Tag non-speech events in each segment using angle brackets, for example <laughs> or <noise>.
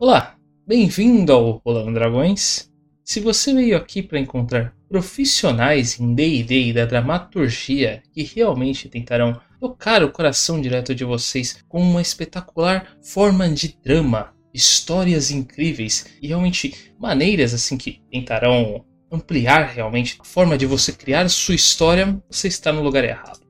Olá, bem-vindo ao Rolando Dragões. Se você veio aqui para encontrar profissionais em D&D da dramaturgia que realmente tentarão tocar o coração direto de vocês com uma espetacular forma de drama, histórias incríveis e realmente maneiras assim que tentarão ampliar realmente a forma de você criar sua história, você está no lugar errado.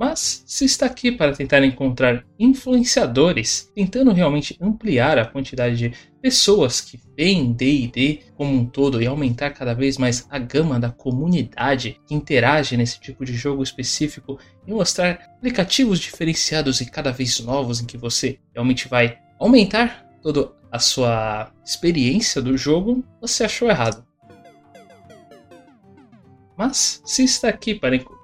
Mas se está aqui para tentar encontrar influenciadores, tentando realmente ampliar a quantidade de pessoas que veem D&D como um todo e aumentar cada vez mais a gama da comunidade que interage nesse tipo de jogo específico e mostrar aplicativos diferenciados e cada vez novos em que você realmente vai aumentar toda a sua experiência do jogo, você achou errado. Mas se está aqui para encontrar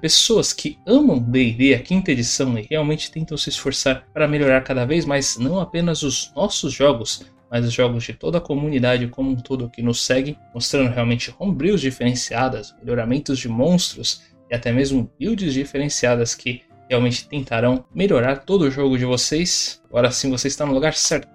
pessoas que amam D&D, a quinta edição, e realmente tentam se esforçar para melhorar cada vez mais não apenas os nossos jogos, mas os jogos de toda a comunidade como um todo que nos segue, mostrando realmente homebrews diferenciadas, melhoramentos de monstros e até mesmo builds diferenciadas que realmente tentarão melhorar todo o jogo de vocês. Agora sim você está no lugar certo.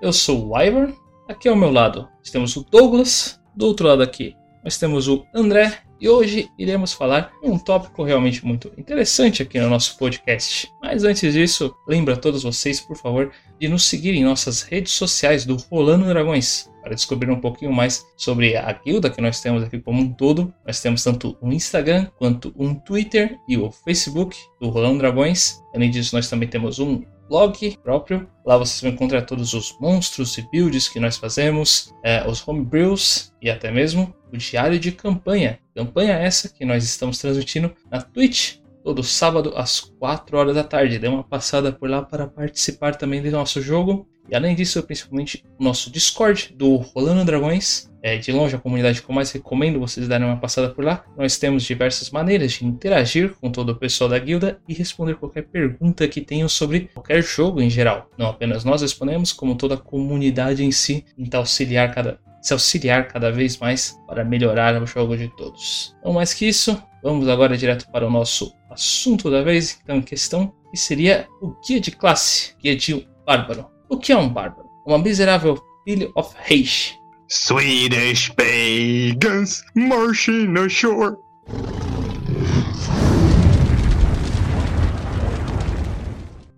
Eu sou o Ivor, aqui ao meu lado temos o Douglas, do outro lado aqui nós temos o André e hoje iremos falar um tópico realmente muito interessante aqui no nosso podcast. Mas antes disso, lembra a todos vocês, por favor, de nos seguir em nossas redes sociais do Rolando Dragões para descobrir um pouquinho mais sobre a guilda que nós temos aqui como um todo. Nós temos tanto um Instagram quanto um Twitter e o Facebook do Rolando Dragões. Além disso, nós também temos um blog próprio. Lá vocês vão encontrar todos os monstros e builds que nós fazemos, é, os homebrews e até mesmo o diário de campanha. Campanha essa que nós estamos transmitindo na Twitch todo sábado às 4 horas da tarde. Dê uma passada por lá para participar também do nosso jogo. E além disso, principalmente nosso Discord do Rolando Dragões. É de longe a comunidade que eu mais recomendo vocês darem uma passada por lá. Nós temos diversas maneiras de interagir com todo o pessoal da guilda e responder qualquer pergunta que tenham sobre qualquer jogo em geral. Não apenas nós respondemos, como toda a comunidade em si, tenta auxiliar cada, se auxiliar cada vez mais para melhorar o jogo de todos. Não mais que isso, vamos agora direto para o nosso assunto da vez, então em questão, que seria o guia de classe, guia de bárbaro. O que é um bárbaro? Uma miserável filho of Reish. Swedish pagans marching ashore.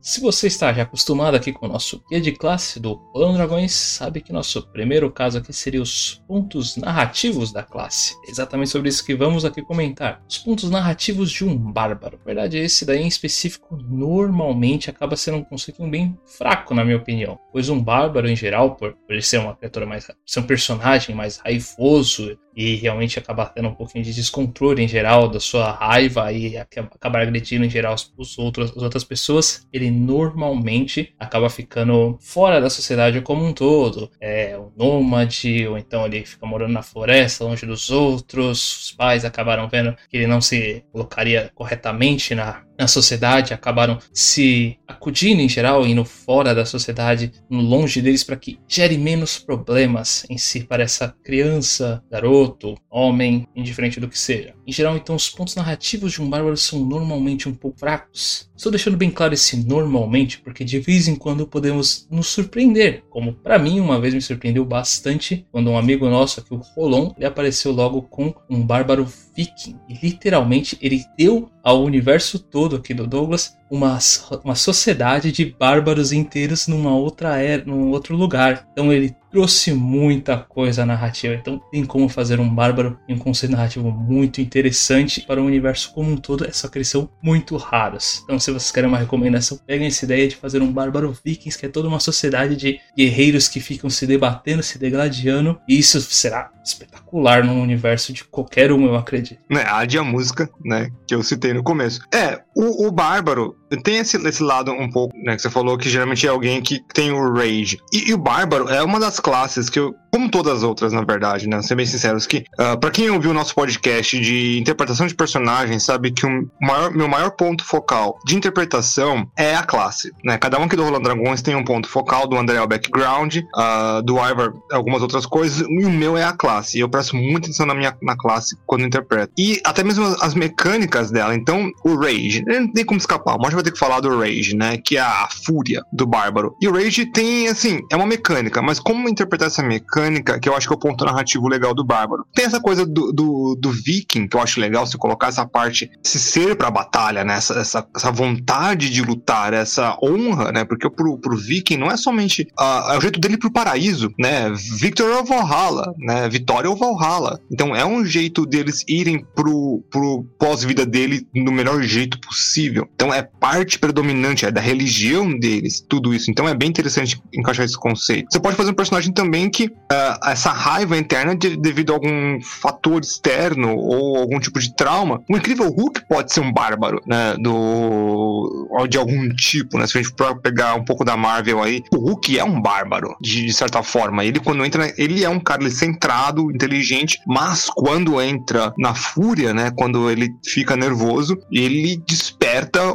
Se você está já acostumado aqui com o nosso guia de classe do Plano Dragões, sabe que nosso primeiro caso aqui seria os pontos narrativos da classe. É exatamente sobre isso que vamos aqui comentar. Os pontos narrativos de um bárbaro. Na verdade, esse daí em específico normalmente acaba sendo um conceito bem fraco, na minha opinião. Pois um bárbaro em geral, por, ele ser uma criatura mais. ser um personagem mais raivoso e realmente acabar tendo um pouquinho de descontrole em geral da sua raiva e acabar agredindo em geral os outros, as outras pessoas, ele normalmente acaba ficando fora da sociedade como um todo. É um nômade, ou então ele fica morando na floresta, longe dos outros. Os pais acabaram vendo que ele não se colocaria corretamente na, na sociedade, acabaram se acudindo em geral, indo fora da sociedade, longe deles, para que gere menos problemas em si para essa criança, garoto, homem, indiferente do que seja. Em geral, então, os pontos narrativos de um bárbaro são normalmente um pouco fracos. Estou deixando bem claro esse normalmente, porque de vez em quando podemos nos surpreender, como para mim uma vez me surpreendeu bastante quando um amigo nosso aqui, o Rolon, ele apareceu logo com um bárbaro viking. E literalmente ele deu ao universo todo aqui do Douglas uma, uma sociedade de bárbaros inteiros numa outra era, num outro lugar. Então ele trouxe muita coisa narrativa. Então tem como fazer um bárbaro e um conceito narrativo muito interessante para o universo como um todo, é só que eles são muito raros. Então se vocês querem uma recomendação, peguem essa ideia de fazer um bárbaro vikings, que é toda uma sociedade de guerreiros que ficam se debatendo, se degladiando, e isso será espetacular no universo de qualquer um, eu acredito. É, a de a música, né, que eu citei no começo. É, o, o bárbaro tem esse, esse lado um pouco, né, que você falou que geralmente é alguém que tem o rage. E, e o bárbaro é uma das classes que eu, como todas as outras, na verdade, né, ser bem sinceros, que uh, para quem ouviu o nosso podcast de interpretação de personagens, sabe que o maior, meu maior ponto focal de interpretação é a classe, né? Cada um aqui do Rolando Dragões tem um ponto focal, do André é o background, uh, do Ivor algumas outras coisas, e o meu é a classe. E eu presto muita atenção na minha na classe quando interpreto. E até mesmo as mecânicas dela. Então, o rage, não tem como escapar. O Morte vai ter que falar do Rage, né? Que é a fúria do Bárbaro. E o Rage tem, assim, é uma mecânica, mas como interpretar essa mecânica, que eu acho que é o ponto narrativo legal do Bárbaro. Tem essa coisa do, do, do Viking, que eu acho legal, você colocar essa parte, esse ser pra batalha, né? Essa, essa, essa vontade de lutar, essa honra, né? Porque pro, pro Viking não é somente uh, é o jeito dele pro paraíso, né? Victor ou Valhalla, né? Vitória ou Valhalla. Então é um jeito deles irem pro, pro pós-vida dele no melhor jeito possível. Então é parte predominante, é da religião deles, tudo isso. Então é bem interessante encaixar esse conceito. Você pode fazer um personagem também que uh, essa raiva interna de, devido a algum fator externo ou algum tipo de trauma. O incrível Hulk pode ser um bárbaro, né? Do, de algum tipo, né? Se a gente for pegar um pouco da Marvel aí, o Hulk é um bárbaro, de, de certa forma. Ele, quando entra, ele é um cara centrado, inteligente, mas quando entra na fúria, né? Quando ele fica nervoso, ele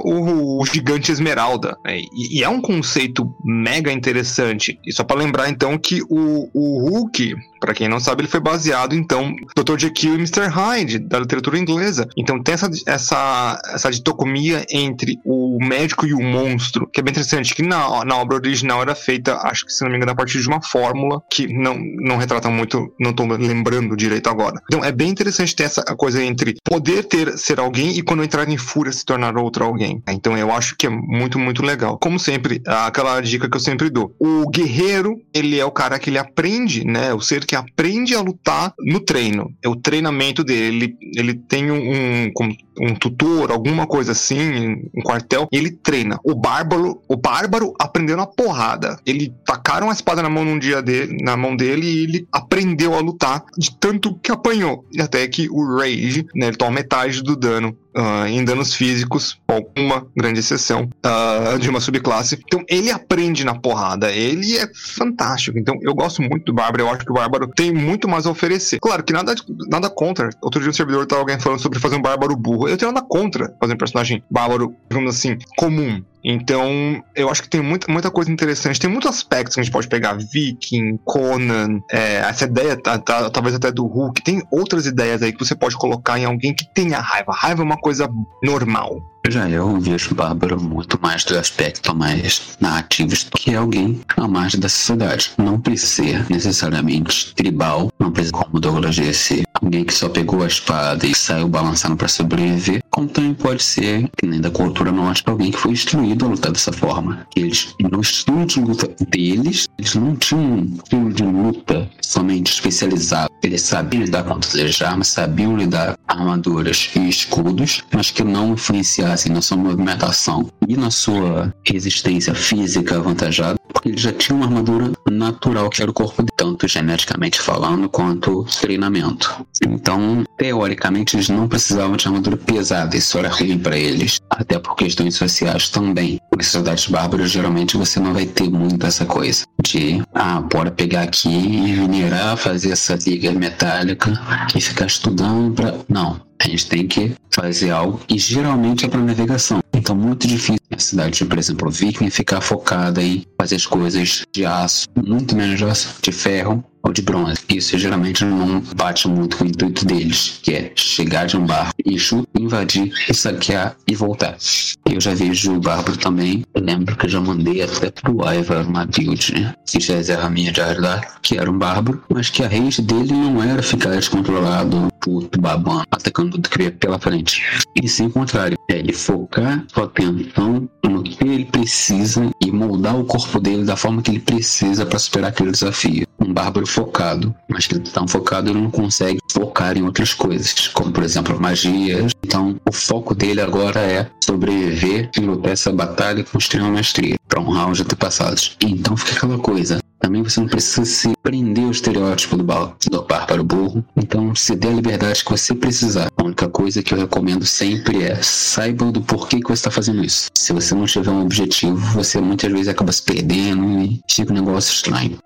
o, o gigante esmeralda. Né? E, e, é um conceito mega interessante. E só para lembrar, então, que o, o Hulk, para quem não sabe, ele foi baseado, então, Dr. Jekyll e Mr. Hyde, da literatura inglesa. Então tem essa, essa, essa dicotomia entre o médico e o monstro, que é bem interessante, que na, na obra original era feita, acho que se não me engano, a partir de uma fórmula que não, não retrata muito, não tô lembrando direito agora. Então é bem interessante ter essa coisa entre poder ter ser alguém e quando entrar em fúria se tornar outro alguém. Então eu acho que é muito, muito legal. Como sempre, aquela dica que eu sempre dou. O guerreiro, ele é o cara que ele aprende, né? O ser que aprende a lutar no treino. É o treinamento dele. Ele, ele tem um, um, um tutor, alguma coisa assim, um quartel, e ele treina. O bárbaro, o bárbaro aprendeu na porrada. Ele tacaram a espada na mão num dia dele, na mão dele e ele aprendeu a lutar de tanto que apanhou. E até que o Rage, né, ele toma metade do dano uh, em danos físicos, com uma grande exceção uh, de uma subclasse. Então ele aprende na porrada, ele é fantástico. Então eu gosto muito do Bárbaro, eu acho que o Bárbaro tem muito mais a oferecer. Claro que nada, nada contra. Outro dia no servidor tava alguém falando sobre fazer um Bárbaro burro. Eu tenho nada contra fazer um personagem Bárbaro, digamos assim, comum. Então, eu acho que tem muita, muita coisa interessante. Tem muitos aspectos que a gente pode pegar. Viking, Conan, é, essa ideia, tá, tá, talvez até do Hulk. Tem outras ideias aí que você pode colocar em alguém que tenha raiva. Raiva é uma coisa normal. Já eu vejo Bárbaro muito mais do aspecto mais narrativo, que é alguém à margem da sociedade. Não precisa ser necessariamente tribal, não precisa, como Douglas disse, alguém que só pegou a espada e saiu balançando para sobreviver, como também pode ser, que nem da cultura nórdica, alguém que foi instruído a lutar dessa forma. Eles, no estilo de luta deles, eles não tinham um estilo de luta somente especializado. Eles sabiam lidar com todas as armas, sabiam lidar com armaduras e escudos, mas que não influenciassem na sua movimentação e na sua resistência física avantajada, porque eles já tinham uma armadura natural que era o corpo, tanto geneticamente falando quanto treinamento. Então, teoricamente, eles não precisavam de armadura pesada, isso era ruim para eles, até por questões sociais também. Nas sociedades bárbaras, geralmente você não vai ter muito essa coisa de, ah, bora pegar aqui e minerar, fazer essa liga metálica e ficar estudando para. Não, a gente tem que fazer algo e geralmente é para navegação. Então, muito difícil a cidade, por exemplo, Viking ficar focada em fazer as coisas de aço, muito menos de aço, de ferro ou de bronze. Isso geralmente não bate muito com o intuito deles, que é chegar de um barco, eixo, invadir, saquear e voltar. Eu já vejo o Bárbaro também. Eu lembro que eu já mandei até pro Ivar uma build, né? Já é a minha de Ardar, que era um Bárbaro, mas que a rede dele não era ficar descontrolado por babando, atacando tudo que pela frente. E sim o contrário. É ele focar sua atenção no que ele precisa e moldar o corpo dele da forma que ele precisa para superar aquele desafio. Um bárbaro focado, mas que tão focado ele não consegue focar em outras coisas, como por exemplo magias. Então o foco dele agora é sobreviver e lutar essa batalha com extrema maestria para honrar os antepassados. Então fica aquela coisa. Também você não precisa se prender ao estereótipo do, do bárbaro burro. Então se dê a liberdade que você precisar. A única coisa que eu recomendo sempre é saiba do porquê que você está fazendo isso. Se você não tiver um objetivo, você muitas vezes acaba se perdendo e fica um negócio estranho.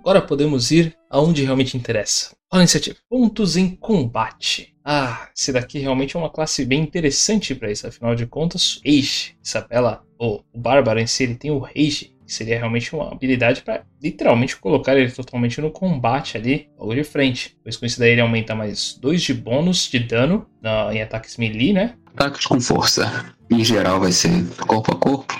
Agora podemos ir aonde realmente interessa. Olha a iniciativa. Pontos em combate. Ah, esse daqui realmente é uma classe bem interessante para isso. Afinal de contas, Rage, Isabela, ou o Bárbaro em si, ele tem o Rage. que seria realmente uma habilidade para literalmente colocar ele totalmente no combate ali, logo de frente. Pois com isso daí ele aumenta mais 2 de bônus de dano na, em ataques melee, né? Ataques com força. Em geral vai ser corpo a corpo.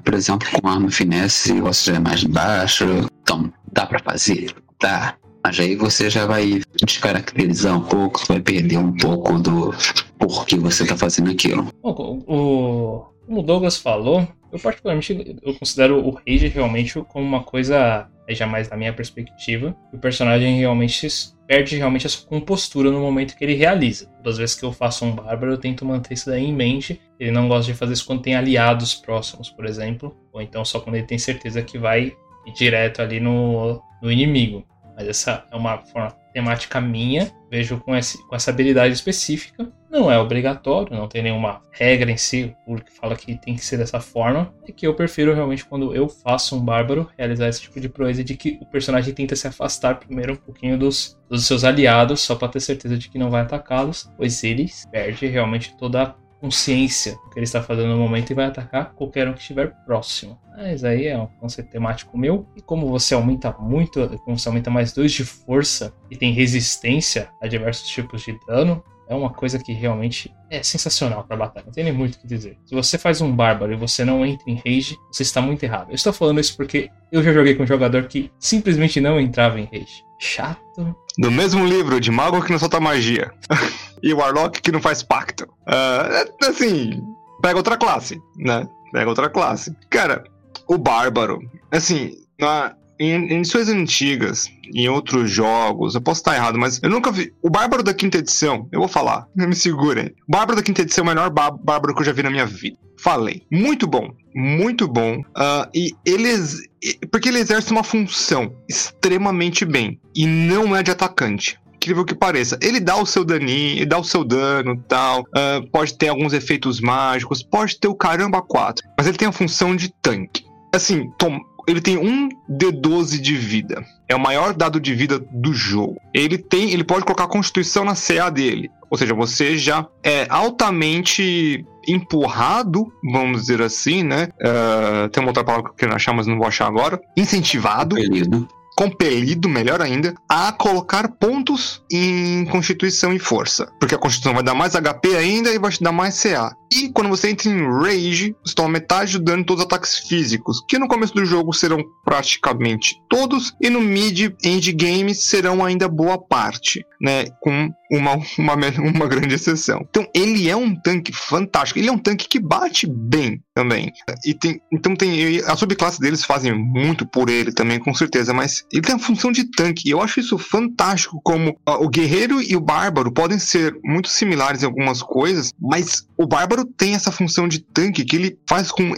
Por exemplo, com arma finesse você já é mais baixo. Então, dá para fazer? Dá. Mas aí você já vai descaracterizar um pouco, vai perder um pouco do porquê você tá fazendo aquilo. Bom, o, como o Douglas falou, eu particularmente eu considero o Rage realmente como uma coisa, é jamais na minha perspectiva, o personagem realmente perde realmente a sua compostura no momento que ele realiza. Todas as vezes que eu faço um bárbaro, eu tento manter isso daí em mente. Ele não gosta de fazer isso quando tem aliados próximos, por exemplo, ou então só quando ele tem certeza que vai ir direto ali no, no inimigo. Mas essa é uma forma temática minha, vejo com, esse, com essa habilidade específica. Não é obrigatório, não tem nenhuma regra em si que fala que tem que ser dessa forma. É que eu prefiro realmente, quando eu faço um bárbaro, realizar esse tipo de proeza de que o personagem tenta se afastar primeiro um pouquinho dos, dos seus aliados, só para ter certeza de que não vai atacá-los, pois ele perde realmente toda a consciência do que ele está fazendo no momento e vai atacar qualquer um que estiver próximo. Mas aí é um conceito temático meu. E como você aumenta muito, como você aumenta mais 2 de força e tem resistência a diversos tipos de dano, é uma coisa que realmente é sensacional para batalha. Não tem nem muito o que dizer. Se você faz um bárbaro e você não entra em rage, você está muito errado. Eu estou falando isso porque eu já joguei com um jogador que simplesmente não entrava em rage. Chato. Do mesmo livro de Mago que não solta magia. <laughs> e Warlock que não faz pacto. Uh, assim, pega outra classe, né? Pega outra classe. Cara, o Bárbaro, assim, na, em, edições antigas, em outros jogos, eu posso estar errado, mas eu nunca vi. O Bárbaro da quinta edição, eu vou falar, <laughs> me segurem. O Bárbaro da quinta edição é o melhor Bárbaro que eu já vi na minha vida. Falei. Muito bom. Muito bom. Uh, e eles. Porque ele exerce uma função extremamente bem. E não é de atacante incrível que pareça. Ele dá o seu daninho, ele dá o seu dano tal. Uh, pode ter alguns efeitos mágicos, pode ter o caramba 4. Mas ele tem a função de tanque. Assim, tom, ele tem um D12 de vida. É o maior dado de vida do jogo. Ele tem, ele pode colocar a constituição na CA dele. Ou seja, você já é altamente empurrado, vamos dizer assim, né? Uh, tem uma outra palavra que eu quero achar, mas não vou achar agora. Incentivado. Compelido. Compelido, melhor ainda, a colocar pontos em Constituição e Força. Porque a Constituição vai dar mais HP ainda e vai te dar mais CA. E quando você entra em Rage, você toma metade do dano em todos os ataques físicos, que no começo do jogo serão praticamente todos, e no mid endgame serão ainda boa parte, né? Com uma, uma, <laughs> uma grande exceção. Então ele é um tanque fantástico, ele é um tanque que bate bem também. E tem, então tem a subclasse deles fazem muito por ele também, com certeza, mas ele tem a função de tanque. E eu acho isso fantástico como uh, o guerreiro e o bárbaro podem ser muito similares em algumas coisas, mas o bárbaro tem essa função de tanque que ele faz com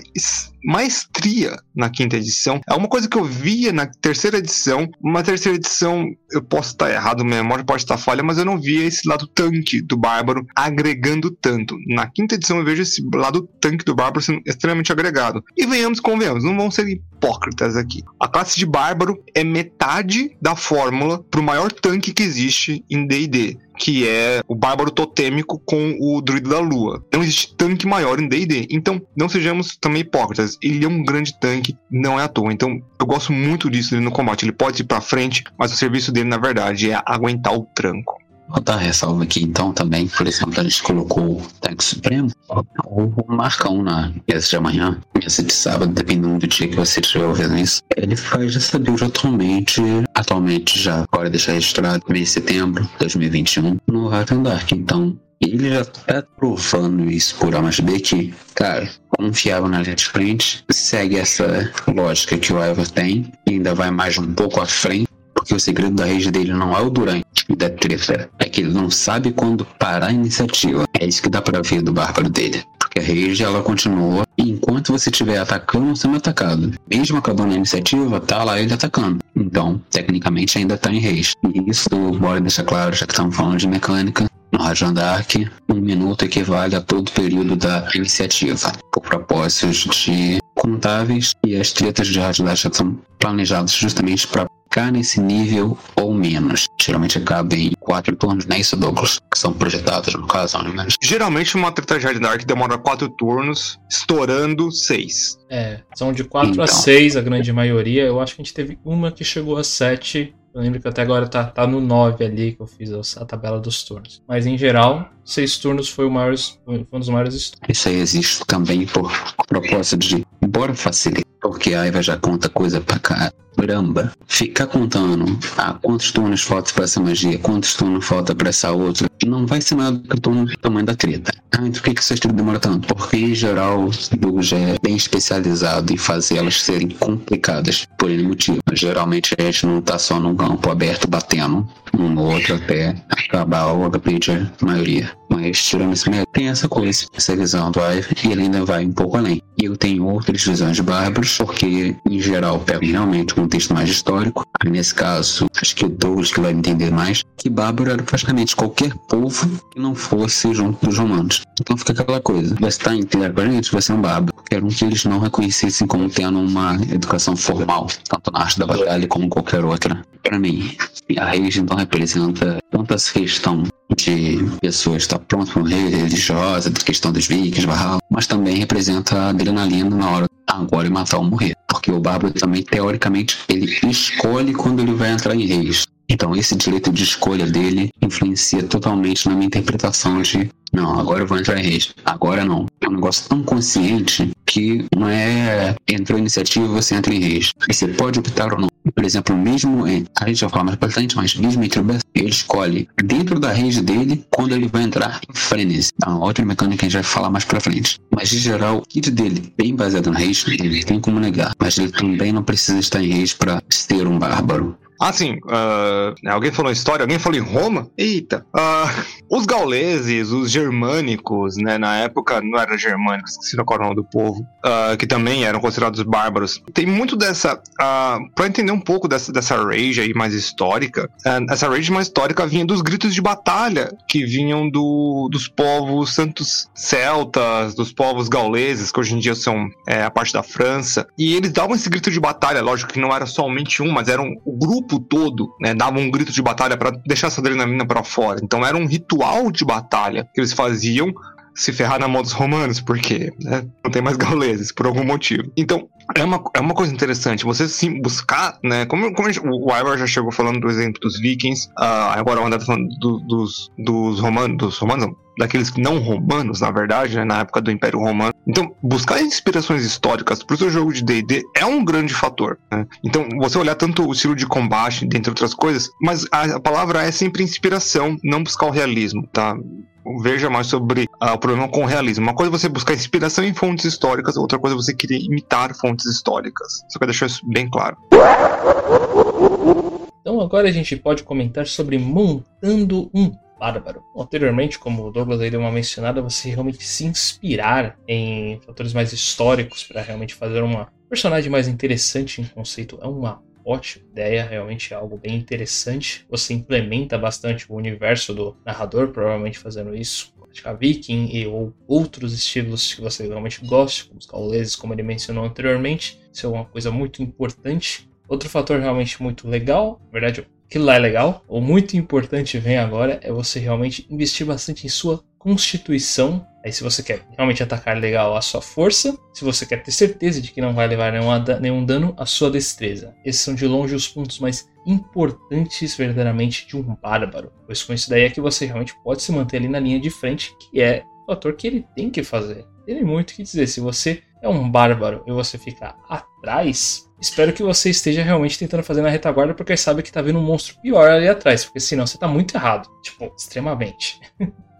maestria na quinta edição. É uma coisa que eu via na terceira edição. Uma terceira edição, eu posso estar errado, minha memória pode estar falha, mas eu não via esse lado tanque do Bárbaro agregando tanto. Na quinta edição eu vejo esse lado tanque do Bárbaro sendo extremamente agregado. E venhamos, convenhamos, não vão ser hipócritas aqui. A classe de Bárbaro é metade da fórmula para o maior tanque que existe em D&D que é o bárbaro totêmico com o druida da lua. Não existe tanque maior em D&D, então não sejamos também hipócritas. Ele é um grande tanque, não é à toa. Então eu gosto muito disso no combate. Ele pode ir para frente, mas o serviço dele na verdade é aguentar o tranco. Vou dar ressalva aqui então também, por exemplo, a gente colocou o Tanque Supremo ou o Marcão na mesa de amanhã, mesa de sábado, dependendo do dia que você estiver ouvindo isso. Ele faz essa build atualmente, atualmente já, agora deixar registrado, mês de setembro de 2021, no Hack Dark. Então, ele já tá provando isso por A mais B que, cara, confiável na linha de frente, segue essa lógica que o Ivor tem, e ainda vai mais um pouco à frente, porque o segredo da rede dele não é o durante da treta, é que ele não sabe quando parar a iniciativa. É isso que dá pra ver do bárbaro dele. Porque a rede ela continua e enquanto você estiver atacando, sendo atacado. Mesmo acabando a iniciativa, tá lá ele atacando. Então, tecnicamente ainda tá em rage. E isso, bora deixar claro, já que estamos falando de mecânica, no Rajan Dark, um minuto equivale a todo o período da iniciativa, por propósitos de contáveis e as tretas de Rajan Dark são planejadas justamente para ficar nesse nível ou menos. Geralmente acaba em quatro turnos, não é isso, Douglas? Que são projetados, no caso, ao menos. Geralmente uma treta de Hard Dark demora quatro turnos, estourando seis. É, são de 4 Então. a 6 a grande maioria. Eu acho que a gente teve uma que chegou a 7. Eu lembro que até agora tá, tá no 9 ali que eu fiz a, tabela dos turnos. Mas em geral, 6 turnos foi, o maior, foi um dos maiores estudos. Isso aí existe também por propósito de, bora facilitar, porque a Aiva já conta coisa pra caramba. Ficar contando ah, quantos turnos falta pra essa magia, quantos turnos falta pra essa outra, não vai ser maior do que o tamanho da treta. Ah, então por que, que essa treta demora tanto? Porque em geral o já é bem especializado em fazer elas serem complicadas por N motivo. Geralmente a gente não tá só num campo aberto batendo um no outro até acabar o HP de maioria. Mas tirando esse mérito, tem essa coisa, essa visão do Ive, e ele ainda vai um pouco além. E eu tenho outras visões de bárbaros, porque em geral pego realmente um contexto mais histórico. Nesse caso, acho que o que vai entender mais, que bárbaro era praticamente qualquer povo que não fosse junto dos romanos. Então fica aquela coisa, você tá em terra com a gente, você é um bárbaro. Quero que eles não reconhecessem como tendo uma educação formal, tanto na arte da batalha como qualquer outra. Para mim, a rede então representa essa questão de pessoas estar pronto para um rei religiosa, da questão dos vikings, Valhalla, mas também representa a adrenalina na hora agora e matar ou morrer. Porque o bárbaro também, teoricamente, ele escolhe quando ele vai entrar em reis. Então esse direito de escolha dele influencia totalmente na minha interpretação de não, agora eu vou entrar em reis, agora não. É um negócio tão consciente que não é entrou iniciativa você entra em reis. Você pode optar ou não. Por exemplo, mesmo em, a gente vai falar mais bastante, mas mesmo entre o ele escolhe dentro da rede dele quando ele vai entrar em frenesi. É uma outra mecânica que a gente vai falar mais pra frente. Mas em geral, o kit dele, bem baseado na rage, ele tem como negar. Mas ele também não precisa estar em rage pra ser um bárbaro. Ah, sim. ah, alguém falou história, alguém falou em Roma? Eita. Ah, os gauleses, os germânicos, né? Na época não eram germânicos, esqueci qual era o nome do povo, ah, que também eram considerados bárbaros. Tem muito dessa. ah, pra entender um pouco dessa, dessa rage aí mais histórica, essa rage mais histórica vinha dos gritos de batalha que vinham do, dos povos santos celtas, dos povos gauleses, que hoje em dia são é, a parte da França. E eles davam esse grito de batalha, lógico que não era somente um, mas era um, o grupo todo, né? Dava um grito de batalha para deixar essa adrenalina para fora. Então era um ritual de batalha que eles faziam se ferrar na mão dos romanos, porque né, não tem mais <laughs> gauleses, por algum motivo. Então, é uma, é uma coisa interessante, você sim buscar, né? Como, como gente- o Ivar já chegou falando do exemplo dos vikings, ah, agora o André tá falando do- dos, dos romanos, dos romanos, não, daqueles não romanos, na verdade, né, na época do Império Romano. Então, buscar inspirações históricas pro seu jogo de D&D é um grande fator. né? Então, você olhar tanto o estilo de combate, dentre outras coisas, mas a, a palavra é sempre inspiração, não buscar o realismo, tá? Veja mais sobre ah, o problema com o realismo. Uma coisa é você buscar inspiração em fontes históricas, outra coisa é você querer imitar fontes históricas. Só quero deixar isso bem claro. Então agora a gente pode comentar sobre montando um bárbaro. Anteriormente, como o Douglas aí deu uma mencionada, você realmente se inspirar em fatores mais históricos para realmente fazer uma personagem mais interessante em conceito é uma ótima ideia, realmente é algo bem interessante. Você implementa bastante o universo do narrador, provavelmente fazendo isso. praticar Viking e ou outros estilos que você realmente goste, como os gauleses, como ele mencionou anteriormente. Isso é uma coisa muito importante. Outro fator realmente muito legal, na verdade, aquilo lá é legal, ou muito importante vem agora, é você realmente investir bastante em sua constituição. Aí se você quer realmente atacar legal a sua força, se você quer ter certeza de que não vai levar nenhum, da- nenhum dano, a sua destreza. Esses são de longe os pontos mais importantes verdadeiramente de um bárbaro. Pois com isso daí é que você realmente pode se manter ali na linha de frente, que é o fator que ele tem que fazer. Tem muito o que dizer. Se você é um bárbaro e você fica atrás, espero que você esteja realmente tentando fazer na retaguarda porque sabe que tá vindo um monstro pior ali atrás, porque senão você tá muito errado. Tipo, extremamente. <laughs>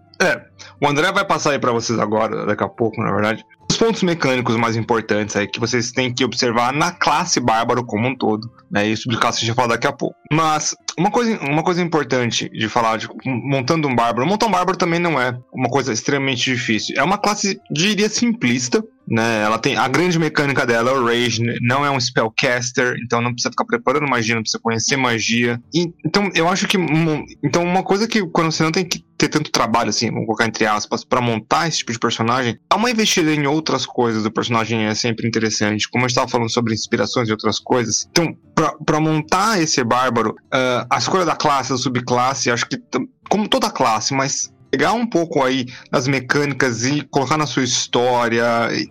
O André vai passar aí pra vocês agora, daqui a pouco, na verdade. Os pontos mecânicos mais importantes aí que vocês têm que observar na classe bárbaro como um todo. Né? Isso de classe a gente vai falar daqui a pouco. Mas uma coisa, uma coisa importante de falar de montando um bárbaro. Montar um bárbaro também não é uma coisa extremamente difícil. É uma classe, diria, simplista. Né? Ela tem a grande mecânica dela é o Rage, não é um spellcaster, então não precisa ficar preparando magia, não precisa conhecer magia. E, então eu acho que então uma coisa que quando você não tem que ter tanto trabalho assim, vamos colocar entre aspas, para montar esse tipo de personagem, há uma investida em outras coisas do personagem é sempre interessante. Como eu estava falando sobre inspirações e outras coisas. Então, para montar esse bárbaro, uh, a escolha da classe, da subclasse, acho que como toda classe, mas pegar um pouco aí das mecânicas e colocar na sua história,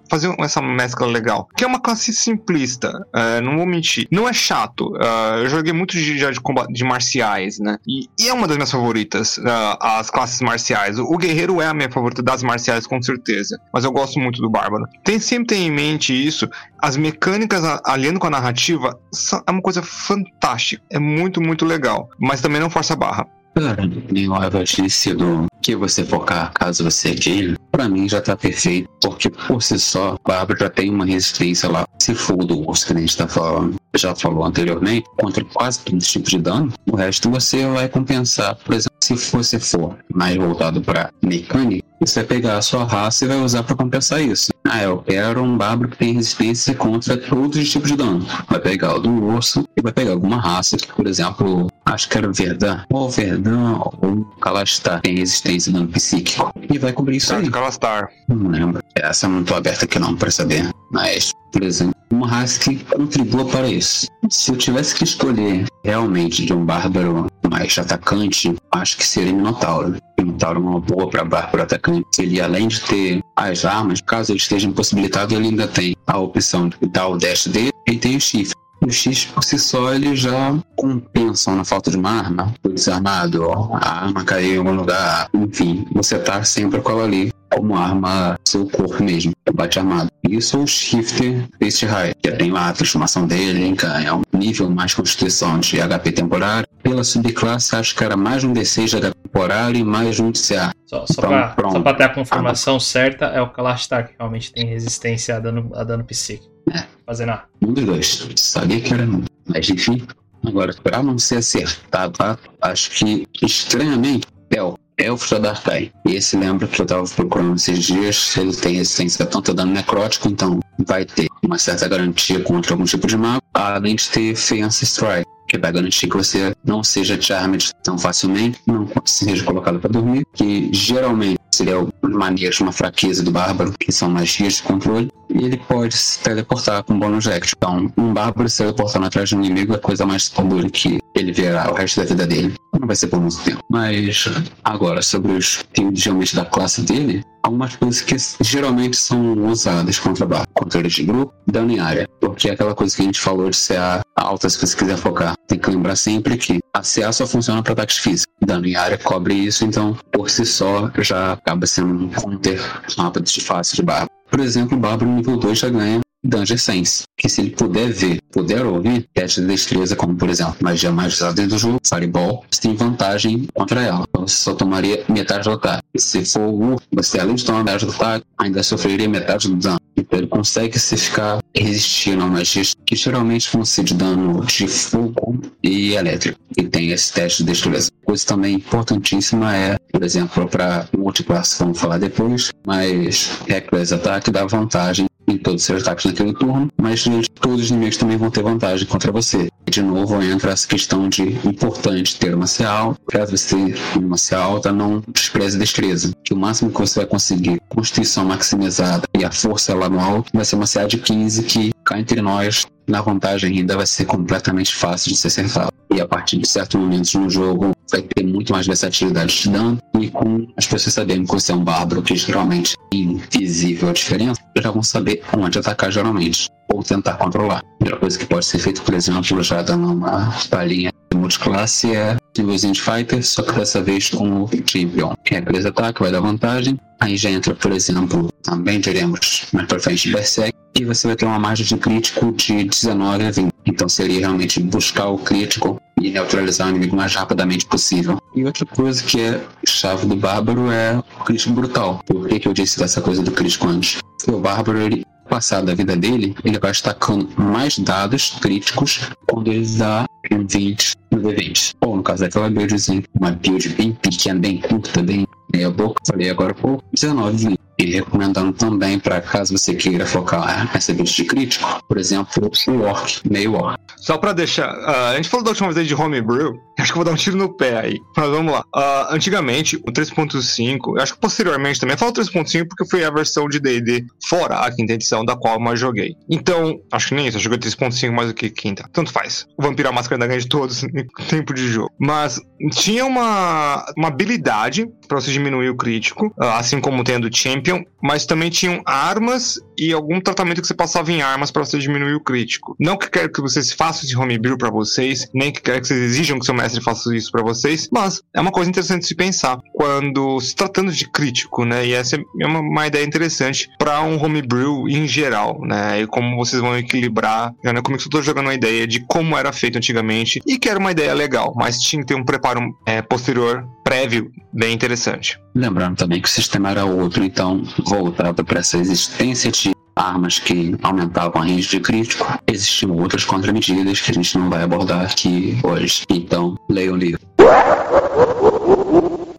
fazer essa mescla legal. Que é uma classe simplista, uh, não vou mentir. Não é chato. Uh, eu joguei muito de, de, de marciais, né? E, e, é uma das minhas favoritas, uh, as classes marciais. O, guerreiro é a minha favorita das marciais, com certeza. Mas eu gosto muito do bárbaro. Tem sempre ter em mente isso. As mecânicas aliando com a narrativa é uma coisa fantástica. É muito, muito legal. Mas também não força a barra. Cara, nem disse do que você focar caso você queira, pra mim já tá perfeito, porque por si só, Bárbara já tem uma resistência lá. Se for do urso que a gente tá falando, já falou anteriormente, contra quase todos os tipos de dano, o resto você vai compensar. Por exemplo, se você for mais voltado para mecânica, você vai pegar a sua raça e vai usar para compensar isso. Ah, eu quero um bárbaro que tem resistência contra todos os tipos de dano. Vai pegar o do urso e vai pegar alguma raça que, por exemplo, acho que era o Verdun, ou Verdun, ou Calastar, tem resistência a dano psíquico. E vai cobrir isso aí. Calastar. Não lembro. Essa eu não tô aberta aqui não para saber. Mas, por exemplo, uma raça que contribua para isso. Se eu tivesse que escolher realmente de um bárbaro mais atacante, acho que seria Minotauro. Minotauro é uma boa para bárbaro atacante. Ele, além de ter as armas, caso ele esteja impossibilitado, ele ainda tem a opção de dar o dash dele e tem o chifre. O X por si só ele já compensa na falta de uma arma, o desarmado, a arma caiu em algum lugar, enfim, você tá sempre com ela ali como arma seu corpo mesmo, bate armado. Isso o Shifter Beast High, que tem lá a transformação dele, é um nível mais constituição de HP temporário. Pela subclasse, acho que era mais um D6 de HP temporário e mais um de CA. Só, só, então, pra, só ter a confirmação ah, certa, é o Kalastar que realmente tem resistência a dano, a dano psíquico. É. Fazer nada. Um dos dois. Sabia que era um. Mas enfim, agora, pra não ser acertado, tá? acho que estranhamente, Pel Elfos da Darkai. E esse lembra que eu tava procurando esses dias, ele tem resistência tanto a dano necrótico, então vai ter uma certa garantia contra algum tipo de mago, além de ter Fiance Strike, que vai garantir que você não seja charmed tão facilmente, não seja colocado para dormir, que geralmente seria maneiras, uma fraqueza do bárbaro, que são magias de controle, e ele pode se teleportar com bônus action. Então, um bárbaro se teleportando atrás de um inimigo é a coisa mais segura que ele verá o resto da vida dele. Não vai ser por muito tempo. Mas, agora, sobre os tipos realmente da classe dele, algumas coisas que geralmente são usadas contra barra. Controle de grupo, dano em área. Porque é aquela coisa que a gente falou de CA alta, se você quiser focar. Tem que lembrar sempre que a CA só funciona para ataques físicos. Dano em área cobre isso, então, por si só, já acaba sendo um counter rápido de fácil de barra. Por exemplo, o Bárbaro nível 2 já ganha Danger Sense, que se ele puder ver, puder ouvir, teste de destreza, como por exemplo, magia mais usada dentro do jogo, Fireball, você tem vantagem contra ela. Então, você só tomaria metade do ataque. Se for o você além de tomar metade do ataque, ainda sofreria metade do dano. Então ele consegue se ficar resistindo a magias que geralmente vão ser de dano de fogo e elétrico. E tem esse teste de destreza. Coisa também importantíssima é, por exemplo, para multiclasse, vamos falar depois, mas Reckless Ataque dá vantagem em todos os seus ataques naquele turno, mas todos os inimigos também vão ter vantagem contra você. E de novo entra essa questão de importante ter uma CA alta, caso você tenha uma CA alta, não despreze destreza, que o máximo que você vai conseguir, constituição maximizada e a força lá no alto, vai ser uma CA de 15 que cá entre nós, na vantagem ainda vai ser completamente fácil de ser acertado. E a partir de certos momentos no jogo, vai ter muito mais versatilidade de dano. E com as pessoas sabendo que você é um bárbaro, que geralmente é invisível a diferença, já vão saber onde atacar geralmente. Ou tentar controlar. Outra coisa que pode ser feito, por exemplo, já dando uma palhinha de multiclasse é nívelzinho de fighter, só que dessa vez com o Champion. É aquele ataque, vai dar vantagem. Aí já entra, por exemplo, também teremos mais pra frente Berserk, e você vai ter uma margem de crítico de 19 a 20. Então seria realmente buscar o crítico e neutralizar o inimigo o mais rapidamente possível. E outra coisa que é chave do Bárbaro é o crítico brutal. Por que, que eu disse dessa coisa do crítico antes? Porque o Bárbaro, ele, passado da vida dele, ele vai destacando mais dados críticos quando ele dá um 20 no D20. Ou no caso daquela buildzinha, uma build bem pequena, bem curta, bem meia boca, falei agora, pô, 19, 20 E recomendando também para caso você queira focar nessa build de crítico, por exemplo, o Orc, meio Orc. Só pra deixar. Uh, a gente falou da última vez de homebrew. <laughs> Acho que vou dar um tiro no pé aí. Mas vamos lá. Uh, antigamente, o 3.5, acho que posteriormente também, eu falo 3.5 porque foi a versão de DD fora a quinta edição da qual eu mais joguei. Então, acho que nem isso, eu joguei 3.5 mais do que quinta. Tanto faz. O Vampiro a Máscara da ganha de todos <laughs> em tempo de jogo. Mas tinha uma, uma habilidade para você diminuir o crítico, uh, assim como tem a mas também tinham armas e algum tratamento que você passava em armas para você diminuir o crítico. Não que quero que vocês façam esse homebrew para vocês, nem que quero que vocês exijam que seu mestre faça isso para vocês, mas é uma coisa interessante de se pensar quando se tratando de crítico, né? E essa é uma, uma ideia interessante para um homebrew em geral, né? E como vocês vão equilibrar, né? Como eu estou jogando uma ideia de como era feito antigamente e que era uma ideia legal, mas tinha que ter um preparo é, posterior prévio bem interessante. Lembrando também que o sistema era outro, então voltado para essa existência de armas que aumentavam a range de crítico, existiam outras contramedidas que a gente não vai abordar aqui hoje. Então, leia o livro.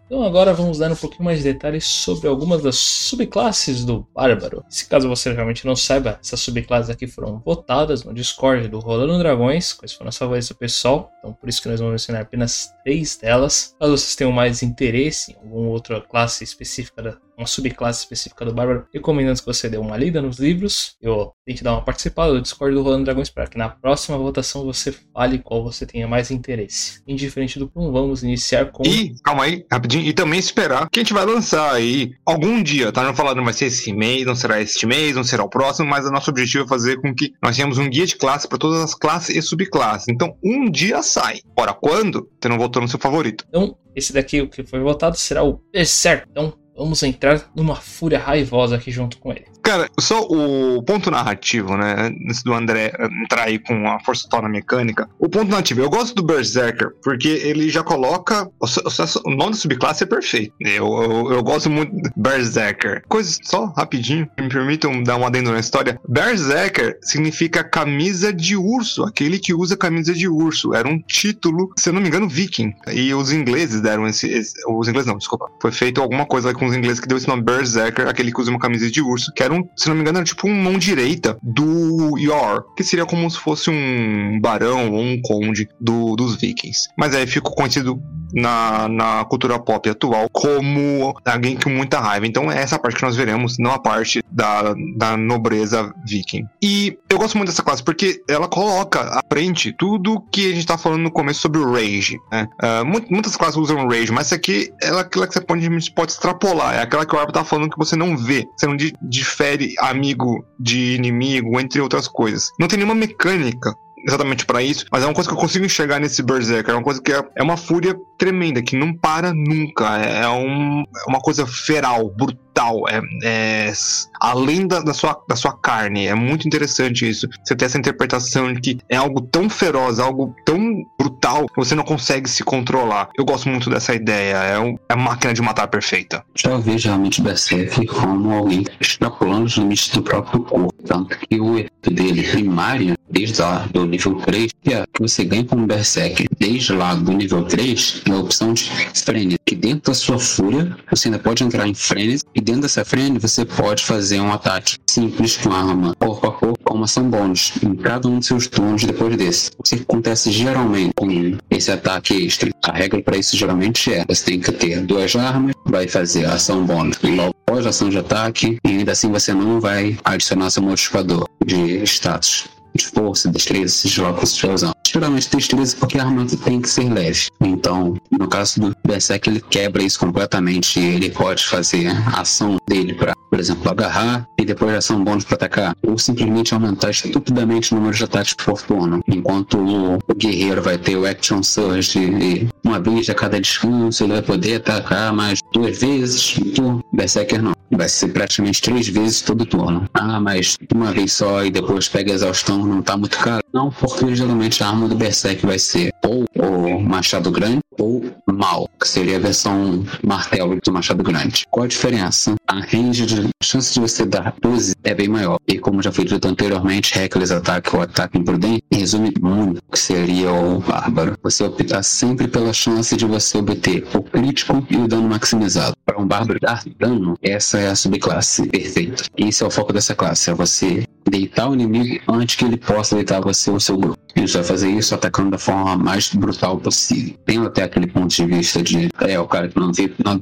Então agora vamos dar um pouquinho mais de detalhes sobre algumas das subclasses do Bárbaro. Se caso você realmente não saiba, essas subclasses aqui foram votadas no Discord do Rolando Dragões, quais foram as favoritas do pessoal, então por isso que nós vamos ensinar apenas três delas. Caso vocês tenham mais interesse em alguma outra classe específica da uma subclasse específica do Bárbaro, recomendando que você dê uma lida nos livros. Eu tente dar uma participada do Discord do Rolando Dragões para que na próxima votação você fale qual você tenha mais interesse. Indiferente do plano, vamos iniciar com. E, calma aí, rapidinho, e também esperar que a gente vai lançar aí algum dia, tá? Não falando, vai ser esse mês, não será este mês, não será o próximo, mas o nosso objetivo é fazer com que nós tenhamos um guia de classe para todas as classes e subclasses. Então, um dia sai. Ora, quando? Você não votou no seu favorito. Então, esse daqui, o que foi votado, será o Berserk. Então, vamos entrar numa fúria raivosa aqui junto com ele. Cara, só o ponto narrativo, né? Antes do André entrar aí com a força total na mecânica. O ponto narrativo, eu gosto do Berserker, porque ele já coloca. O, o, o nome da subclasse é perfeito. Eu, eu, eu, gosto muito do Berserker. Coisa só rapidinho, me permitam dar um adendo na história. Berserker significa camisa de urso, aquele que usa camisa de urso. Era um título, se eu não me engano, viking. E os ingleses deram esse. esse os ingleses não, desculpa. Foi feito alguma coisa com os ingleses que deu esse nome Berserker, aquele que usa uma camisa de urso, que era um, se não me engano, era tipo um mão direita do Yor, que seria como se fosse um barão ou um conde do, dos vikings. Mas aí ficou conhecido na, na cultura pop atual como alguém com muita raiva. Então é essa parte que nós veremos, não a parte da, da nobreza viking. E eu gosto muito dessa classe porque ela coloca à frente tudo que a gente tá falando no começo sobre o rage. Né? Uh, muitas classes usam rage, mas essa aqui é aquela que você pode, pode extrapolar. É aquela que o Arbo tá falando que você não vê. Você não difere amigo de inimigo, entre outras coisas. Não tem nenhuma mecânica exatamente para isso, mas é uma coisa que eu consigo enxergar nesse Berserker. É uma coisa que é, é uma fúria tremenda, que não para nunca. É, é um, é uma coisa feral, brutal. É, é além da, da, sua, da sua carne. É muito interessante isso. Você ter essa interpretação de que é algo tão feroz, algo tão brutal, você não consegue se controlar. Eu gosto muito dessa ideia. É, um, é a máquina de matar perfeita. Já vejo realmente Berserker como alguém extrapolando os limites do próprio corpo. Tanto que o efeito dele primário desde lá do nível 3, que é que você ganha com o Berserk desde lá do nível 3, é a opção de Frenzy, que dentro da sua fúria, você ainda pode entrar em Frenzy, e dentro dessa Frenzy você pode fazer um ataque simples com arma corpo a corpo, com uma ação bônus, em cada um dos seus turnos depois desse. O que acontece geralmente com esse ataque extra, a regra para isso geralmente é, você tem que ter duas armas, vai fazer a ação bônus logo após a ação de ataque, e ainda assim você não vai adicionar seu modificador de status de força, destreza, sigilo que você usando. Geralmente destreza porque a armadura tem que ser leve. Então, no caso do Berserk, ele quebra isso completamente. Ele pode fazer a ação dele para, por exemplo, agarrar e depois ação bônus para atacar. Ou simplesmente aumentar estupidamente o número de ataques por turno. Enquanto o, guerreiro vai ter o Action Surge e uma vez a cada descanso ele vai poder atacar mais duas vezes. O Berserker não. Vai ser praticamente três vezes todo turno. Ah, mas uma vez só e depois pega exaustão não tá muito caro? Não, porque geralmente a arma do Berserk vai ser ou o machado grande ou mal, que seria a versão martelo do Machado Grande. Qual a diferença? A range de a chance de você dar 12 é bem maior. E como já foi dito anteriormente, Reckless Attack ou Ataque Imprudente resume muito o que seria o Bárbaro. Você optar sempre pela chance de você obter o crítico e o dano maximizado. Para um Bárbaro dar dano, essa é a subclasse perfeita. Esse é o foco dessa classe, é você deitar o inimigo antes que ele possa deitar você ou seu grupo. Ele vai fazer isso atacando da forma mais brutal possível. Tem até aquele ponto de vista de é o cara que não vê nada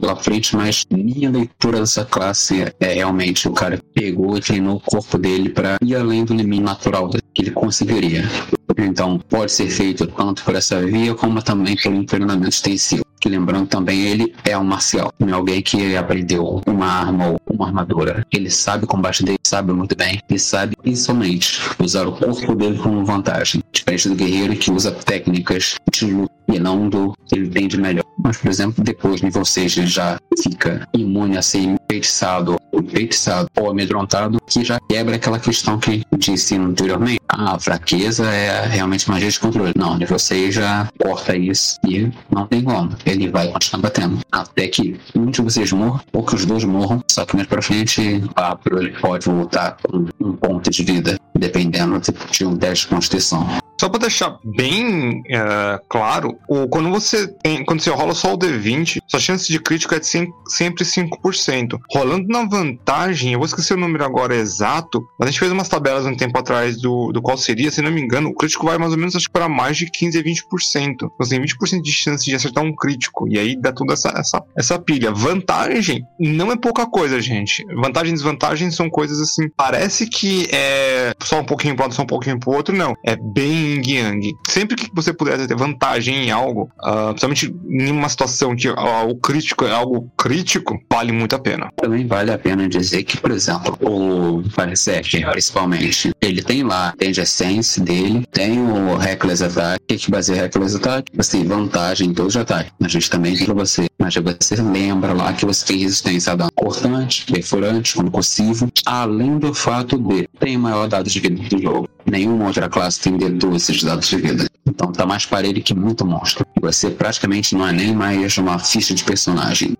pela frente, mas minha leitura dessa classe é realmente o cara pegou e treinou o corpo dele para ir além do limite natural que ele conseguiria. Então, pode ser feito tanto por essa via como também pelo treinamento extensivo lembrando também ele é um marcial, não é alguém que aprendeu uma arma ou uma armadura. Ele sabe o combate dele, sabe muito bem, e sabe principalmente usar o corpo dele como vantagem, diferente do guerreiro que usa técnicas de luta e não do que ele entende melhor. Mas, por exemplo, depois 6 ele já fica imune a ser enfeitiçado, enfeitiçado ou amedrontado, que já quebra aquela questão que ensino anteriormente. A fraqueza é realmente magia de controle. Não, nível 6 já corta isso e não tem como. Ele vai continuar batendo. Até que um de vocês morra, ou que os dois morram, só que mais pra frente, a ele pode voltar com um ponto de vida, dependendo de um teste de constituição. Só para deixar bem uh, claro, o, quando você tem, quando você rola só o D20, sua chance de crítico é de 5, sempre 5%. Rolando na vantagem, eu vou esquecer o número agora exato, mas a gente fez umas tabelas um tempo atrás do, do qual seria, se não me engano, o crítico vai mais ou menos acho para mais de 15 a 20%. Então você tem 20% de chance de acertar um crítico, e aí dá toda essa, essa, essa pilha. Vantagem não é pouca coisa, gente. Vantagem e desvantagem são coisas assim, parece que é só um pouquinho pro lado, só um pouquinho pro outro, não. É bem yang. Sempre que você puder ter vantagem em algo, uh, principalmente em uma situação que uh, o crítico é algo crítico, vale muito a pena. Também vale a pena dizer que, por exemplo, o Berserker, principalmente, ele tem lá, tem a essence dele, tem o Reckless Attack, que baseia Reckless Attack, assim, vantagem em todos os ataques. A gente também tem pra você. Mas você lembra lá que você tem resistência a dano cortante, perfurante, concussivo, além do fato de tem maior dado de vida do jogo. Nenhuma outra classe tem D12 esses dados de vida. Então tá mais parelho que muito monstro. Você praticamente não é nem mais uma ficha de personagem.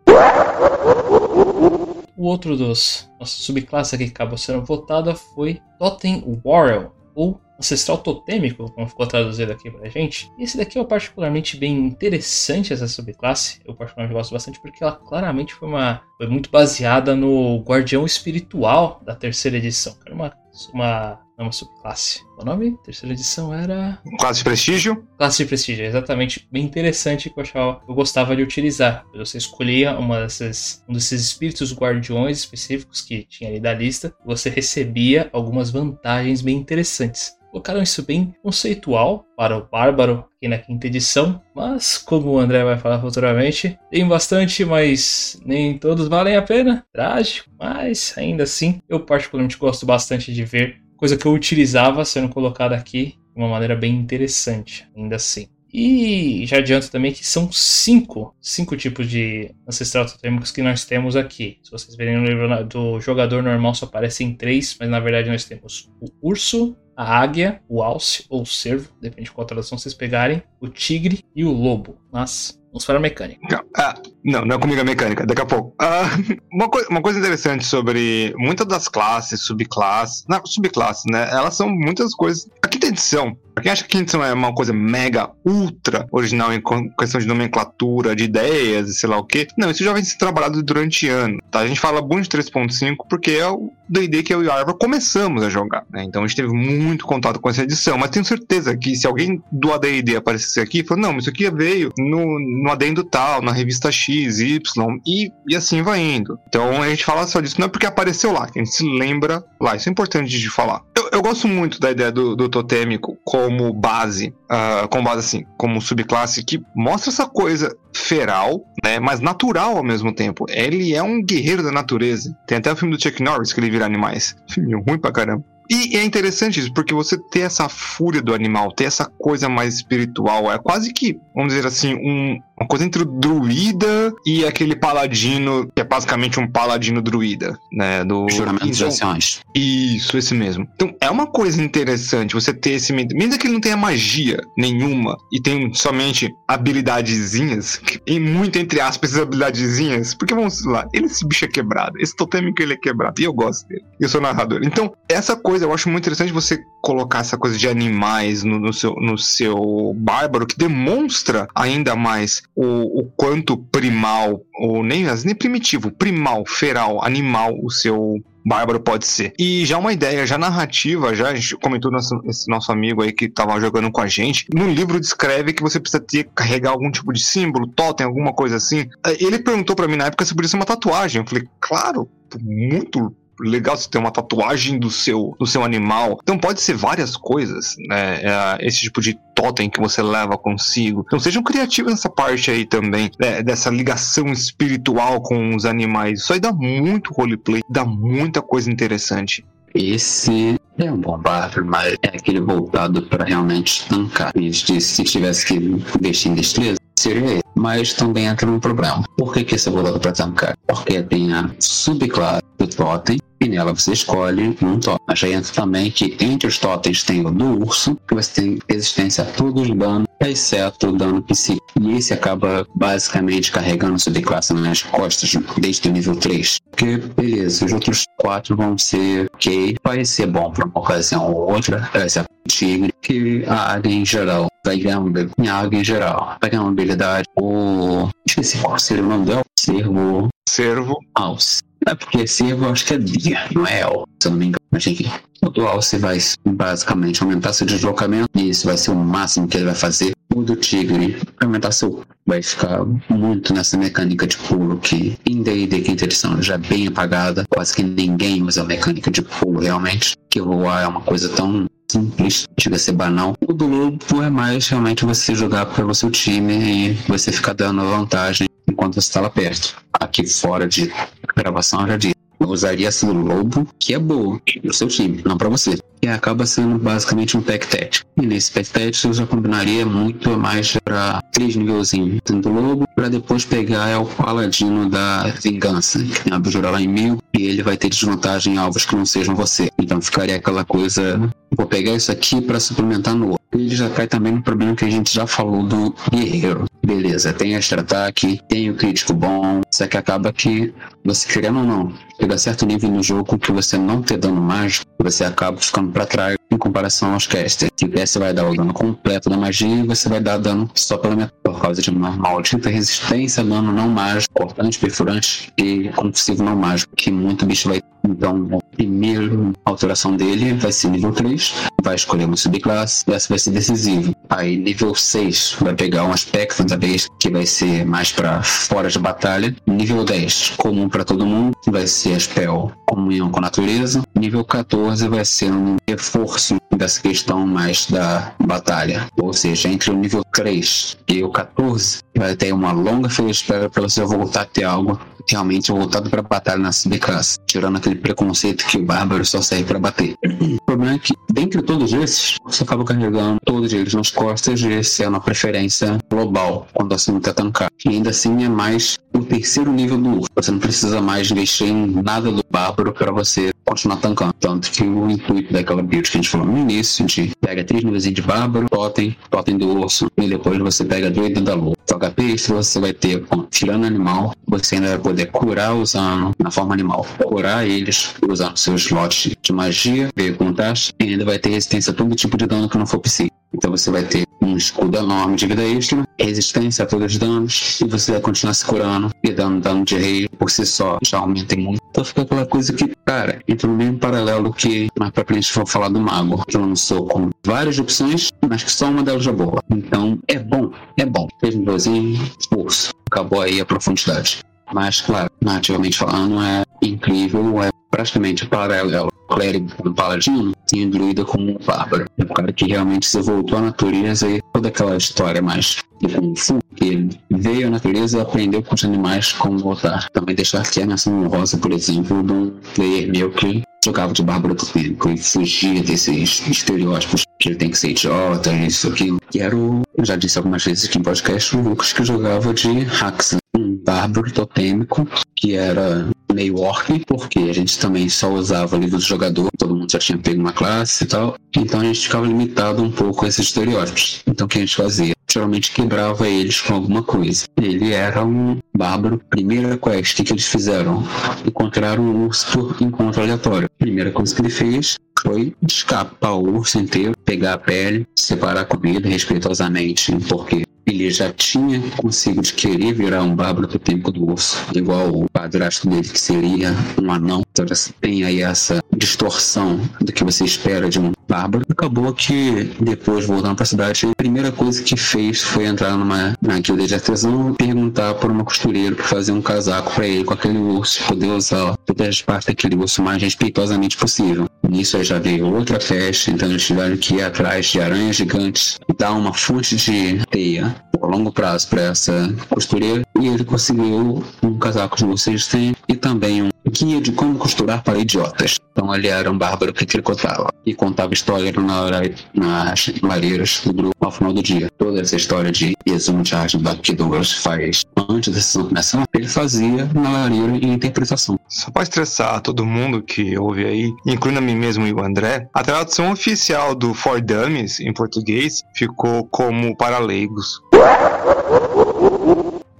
O outro dos nossas subclasses que acabou sendo votada foi Totem Warrior, ou ancestral totêmico, como ficou traduzido aqui pra gente. E esse daqui é particularmente bem interessante, essa subclasse. Eu particularmente gosto bastante porque ela claramente foi, uma, foi muito baseada no Guardião Espiritual da terceira edição. Era uma, uma é uma subclasse. O nome? Terceira edição era. Classe de prestígio? Classe de prestígio, exatamente. Bem interessante que eu achava eu gostava de utilizar. Você escolhia uma dessas, um desses espíritos guardiões específicos que tinha ali da lista. Você recebia algumas vantagens bem interessantes. Colocaram isso bem conceitual para o Bárbaro aqui na quinta edição, mas como o André vai falar futuramente, tem bastante, mas nem todos valem a pena. Trágico, mas ainda assim eu particularmente gosto bastante de ver coisa que eu utilizava sendo colocada aqui de uma maneira bem interessante, ainda assim. E já adianto também que são cinco, cinco tipos de ancestral totêmicos que nós temos aqui. Se vocês verem no livro do jogador normal só aparecem três, mas na verdade nós temos o urso, a águia, o alce ou o cervo, depende de qual tradução vocês pegarem, o tigre e o lobo. Mas Vamos para a mecânica. Ah, não, não é comigo a mecânica, daqui a pouco. Ah, <laughs> uma, co uma coisa interessante sobre muitas das classes, subclasses, não, subclasses, né? Elas são muitas coisas. A quinta edição, pra quem acha que a quinta edição é uma coisa mega, ultra original em questão de nomenclatura, de ideias e sei lá o quê, não, isso já vem sendo trabalhado durante anos, tá? A gente fala muito de 3.5 porque é o D&D que eu e a Arva começamos a jogar, né? Então a gente teve muito contato com essa edição, mas tenho certeza que se alguém do AD&D aparecesse aqui, falou, não, isso aqui veio no no adendo tal, na revista X, Y, e, e assim vai indo. Então a gente fala só disso, não é porque apareceu lá, que a gente se lembra lá. Isso é importante de falar. Eu, eu gosto muito da ideia do, do totêmico como base, uh, como base assim, como subclasse, que mostra essa coisa feral, né, mas natural ao mesmo tempo. Ele é um guerreiro da natureza. Tem até o filme do Chuck Norris que ele vira animais. Filme ruim pra caramba. E é interessante isso, porque você ter essa fúria do animal, ter essa coisa mais espiritual, é quase que, vamos dizer assim, um, Uma coisa entre o druida e aquele paladino, que é basicamente um paladino druida, né? Do Juramento de então, ações. Isso, esse mesmo. Então é uma coisa interessante você ter esse. Mesmo que ele não tenha magia nenhuma e tem somente habilidadezinhas, e muito entre aspas essas habilidadezinhas, porque vamos lá, ele, esse bicho é quebrado, esse totêmico ele é quebrado, e eu gosto dele. Eu sou narrador. Então, essa coisa eu acho muito interessante você colocar essa coisa de animais no, no seu, no seu bárbaro, que demonstra ainda mais o, o quanto primal, ou nem, nem primitivo, primal, feral, animal o seu bárbaro pode ser. E já uma ideia, já narrativa, já a gente comentou nosso, esse nosso amigo aí que tava jogando com a gente. No livro descreve que você precisa ter carregar algum tipo de símbolo, totem, alguma coisa assim. Ele perguntou para mim na época se podia ser uma tatuagem. Eu falei, claro, muito legal você ter uma tatuagem do seu, do seu animal. Então pode ser várias coisas, né? É, esse tipo de totem que você leva consigo. Então sejam criativos nessa parte aí também, né? dessa ligação espiritual com os animais. Isso aí dá muito roleplay, dá muita coisa interessante. Esse é um bom bárbaro, mas é aquele voltado para realmente tancar. Se tivesse que investir em destreza, seria esse. Mas também entra um problema. Por que, que esse é voltado para tancar? Porque tem a subclasse do totem, e nela você escolhe um totem. Mas aí entra também que entre os totens tem o do urso, que você tem resistência a todos os danos, exceto o dano psíquico. E esse acaba basicamente carregando subclasse nas costas desde o nível 3. Porque, beleza, os outros quatro vão ser ok, vai ser bom para uma ocasião ou outra, exceto o tigre, que a águia em geral vai ganhar uma, em águia em geral, vai ganhar uma habilidade, o... esqueci qual seria o nome dela, servo... Servo. Alce. É porque servo eu acho que é dia, não é El, se eu não me engano. Mas enfim, o do Alce vai basicamente aumentar seu deslocamento e isso vai ser o máximo que ele vai fazer. O do Tigre vai aumentar seu. Vai ficar muito nessa mecânica de pulo que em D&D quinta edição já é bem apagada. Quase que ninguém usa a mecânica de pulo realmente. Que voar é uma coisa tão simples, chega a ser banal. O do Lobo é mais realmente você jogar pelo seu time e você ficar dando vantagem enquanto você está lá perto. Aqui fora de gravação eu já disse. Eu usaria essa do Lobo, que é boa, pro seu time, não para você. E acaba sendo basicamente um pack tático. E nesse pack tático eu já combinaria muito mais para três nívelzinhos do Lobo, para depois pegar é o Paladino da Vingança, que tem a abjura lá em mil, e ele vai ter desvantagem em alvos que não sejam você. Então ficaria aquela coisa, vou pegar isso aqui para suplementar no outro. Ele já cai também no problema que a gente já falou do guerreiro. Beleza, tem extra ataque, tem o crítico bom, só que acaba que você querendo ou não, chega a certo nível no jogo que você não ter dano mágico, você acaba ficando para trás em comparação aos casters. O caster vai dar o dano completo da magia e você vai dar dano só pela metade, por causa de uma maldita resistência, dano não mágico, cortante, perfurante e compulsivo não mágico, que muito bicho vai então, a primeira alteração dele vai ser nível 3, vai escolher uma subclasse, essa vai ser decisiva. Aí, nível 6, vai pegar um aspecto da que vai ser mais para fora de batalha. Nível 10, comum para todo mundo, vai ser a spell comunhão com a natureza. Nível 14 vai ser um reforço dessa questão mais da batalha. Ou seja, entre o nível 3 e o 14, vai ter uma longa fila de espera para você voltar a ter algo realmente voltado para batalha na subclasse, tirando aquele preconceito que o bárbaro só serve para bater. O problema é que, dentre todos esses, você acaba carregando todos eles nas costas e esse é uma preferência global quando o assunto é tancar. E ainda assim é mais o terceiro nível do urso. Você não precisa mais investir em nada do bárbaro para você continuar tancando. Tanto que o intuito daquela build que a gente falou no início, de pega três níveis de bárbaro, totem, totem do urso, e depois você pega doido da lua. O HP extra você vai ter, bom, tirando animal, você ainda vai poder curar usando na forma animal. Curar eles usando seus slots de magia, taxa, e ainda vai ter resistência a todo tipo de dano que não for psíquico. Então você vai ter um escudo enorme de vida extra, resistência a todos os danos, e você vai continuar se curando e dando dano de rei por si só, já aumenta muito. Então fica aquela coisa que, cara, entra no mesmo paralelo que mais pra frente for falar do mago, que lançou com várias opções, mas que só uma delas é boa. Então é bom, é bom. Fez um dozinho, esforço. Acabou aí a profundidade. Mas, claro, nativamente falando, é incrível, é praticamente paralelo clérigo com paladino e druida como um bárbaro. É um cara que realmente se voltou à natureza e toda aquela história mais de que veio à natureza e aprendeu com os animais como lutar. Também deixar aqui a menção honrosa, por exemplo, de um player meu que jogava de bárbaro totêmico e fugia desses estereótipos que ele tem que ser idiota, isso, aquilo. Que era o. Já disse algumas vezes aqui em podcast, o Lucas que jogava de Haxan, um bárbaro totêmico, que era meio orc, porque a gente também só usava livro do jogador, todo mundo já tinha pego uma classe e tal, então a gente ficava limitado um pouco a esses estereótipos. Então o que a gente fazia? Geralmente quebrava eles com alguma coisa. Ele era um bárbaro. Primeira quest que eles fizeram: encontraram um urso por encontro aleatório. Primeira coisa que ele fez foi escapar o urso inteiro, pegar a pele, separar a comida respeitosamente, porque ele já tinha consigo querer virar um bárbaro totêmico do urso, igual padrasto dele, que seria um anão. Então tem aí essa distorção do que você espera de um bárbaro. Acabou que, depois, voltando pra cidade, a primeira coisa que fez foi entrar numa na guilda de artesão e perguntar por uma costureira para fazer um casaco para ele com aquele urso, poder usar todas as partes daquele urso mais respeitosamente possível. Nisso aí já veio outra festa, então eles tiveram que ir atrás de aranhas gigantes e dar uma fonte de teia a longo prazo para essa costureira e ele conseguiu um casaco de resistente e também um guia de como costurar para idiotas. Então ele era um bárbaro que tricotava e contava história na nas lareiras do grupo ao final do dia. Toda essa história de resumo de arte que Douglas faz antes da sessão começar, ele fazia na lareira em interpretação. Só para estressar todo mundo que ouve aí, incluindo a mim mesmo e o André, a tradução oficial do For Dummies em português ficou como para leigos.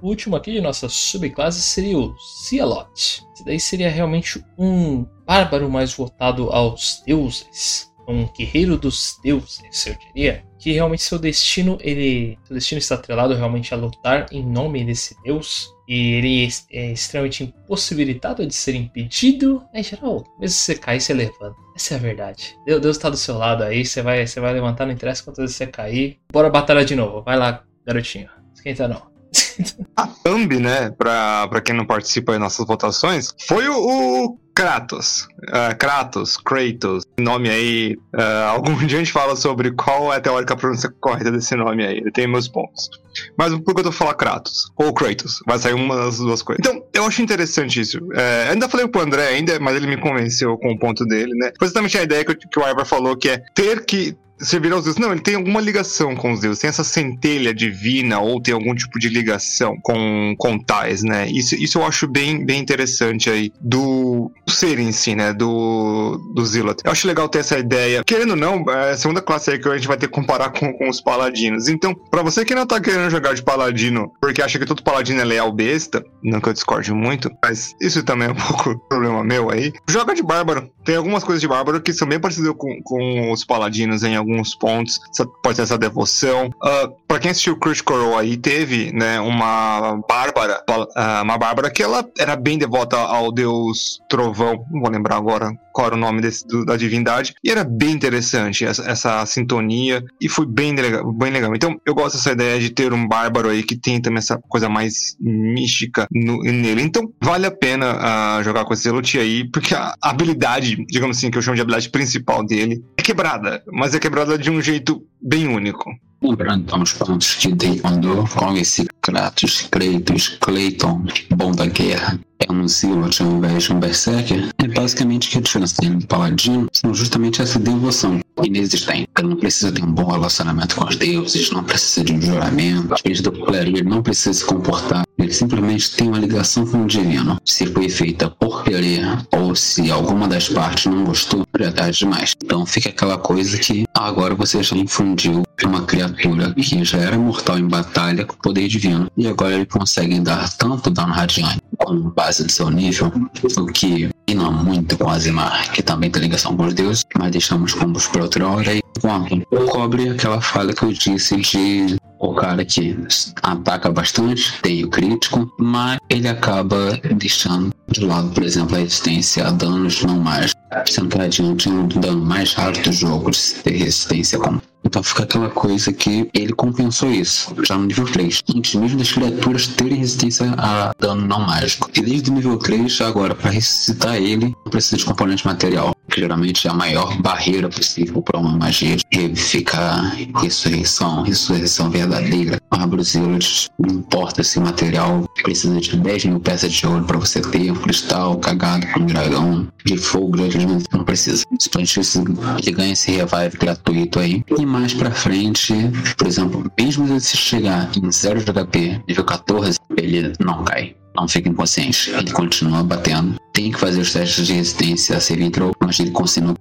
O último aqui de nossa subclasse seria o Cialot. Esse daí seria realmente um bárbaro mais voltado aos deuses. Um guerreiro dos deuses, eu diria. Que realmente seu destino, ele. Seu destino está atrelado realmente a lutar em nome desse deus. E ele é extremamente impossibilitado de ser impedido. Em geral, mesmo se você cair, você levanta. Essa é a verdade. Deus está do seu lado aí, você vai, você vai levantar, não interessa quantas vezes você cair. Bora batalhar de novo. Vai lá, garotinho. Esquenta não. <laughs> A thumb, né, pra, pra quem não participa das nossas votações, foi o, o Kratos. Uh, Kratos, Kratos, nome aí. Uh, algum <laughs> dia a gente fala sobre qual é a teórica pronúncia correta desse nome aí. Ele tem meus pontos. Mas por que eu tô falando Kratos? Ou Kratos. Vai sair uma das duas coisas. Então, eu acho interessante isso. É, ainda falei pro André ainda, mas ele me convenceu com o ponto dele, né? Foi exatamente a ideia que, que o Ivar falou, que é ter que servir aos deuses. Não, ele tem alguma ligação com os deuses. Tem essa centelha divina ou tem algum tipo de ligação com, com tais, né? Isso, isso eu acho bem, bem interessante aí do ser em si, né? Do, do Zillat. Eu acho legal ter essa ideia. Querendo ou não, é a segunda classe aí que a gente vai ter que comparar com, com os paladinos. Então, para você que não tá querendo jogar de paladino porque acha que todo paladino é leal besta, não que eu discorde muito, mas isso também é um <laughs> pouco problema meu aí. Joga de bárbaro. Tem algumas coisas de bárbaro que são bem parecidas com, com os paladinos em alguns alguns pontos, pode ter essa devoção. Uh, pra quem assistiu Critical Role aí, teve, né, uma Bárbara, uh, uma Bárbara que ela era bem devota ao deus Trovão, não vou lembrar agora qual era o nome desse, do, da divindade, e era bem interessante essa, essa, sintonia, e foi bem legal, bem legal. Então, eu gosto dessa ideia de ter um bárbaro aí que tem também essa coisa mais mística no, nele. Então, vale a pena uh, jogar com esse Zelote aí, porque a habilidade, digamos assim, que eu chamo de habilidade principal dele, é quebrada, mas é quebrada de um jeito bem único. Lembrando os pontos que Day mandou com esse Kratos, Kratos, Clayton, bom da guerra, é um Zilot ao invés de um Berserker, é basicamente que a diferença tem no Paladino são justamente essa devoção inexistente. Ele não precisa ter um bom relacionamento com os deuses, não precisa de um juramento, diferente do clérigo, ele não precisa se comportar, ele simplesmente tem uma ligação com o divino. Se foi feita por querer ou se alguma das partes não gostou, já é tarde demais. Então fica aquela coisa que agora você já infundiu uma criatura que já era mortal em batalha com poder divino e agora ele consegue dar tanto dano radiante com base do seu nível, o que não muito com Azimar, que também tem ligação com os deuses, mas deixamos combos para outra hora. E quanto cobre aquela falha que eu disse de o cara que ataca bastante, tem o crítico, mas ele acaba deixando de lado, por exemplo, a resistência a danos não mágicos, sendo que adiante um dano mais raro do jogo de ter resistência com então fica aquela coisa que ele compensou isso, já no nível 3. Antes mesmo das criaturas terem resistência a dano não mágico. E desde o nível 3, agora, para ressuscitar ele, não precisa de componente material. Que geralmente é a maior barreira possível para uma magia revivificar ressurreição, ressurreição verdadeira. A bárbaros eles, não importa se o material precisa de 10 mil peças de ouro para você ter um cristal cagado com um dragão de fogo, de não precisa. Simplesmente ele ganha esse revive gratuito aí. E mais pra frente, por exemplo, mesmo se chegar em 0 de HP, nível 14, ele não cai não fica inconsciente. Ele continua batendo. Tem que fazer os testes de resistência a Servitro, mas ele continua,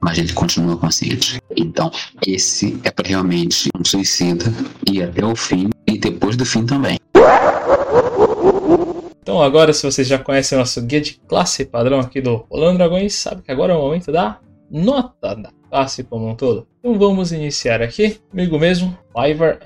mas ele continua consciente. Então, esse é realmente um suicida e até o fim e depois do fim também. Então agora, se vocês já conhecem o nosso guia de classe padrão aqui do Rolando Dragões, sabe que agora é o momento da nota da classe como um todo. Então vamos iniciar aqui, comigo mesmo, Ivar.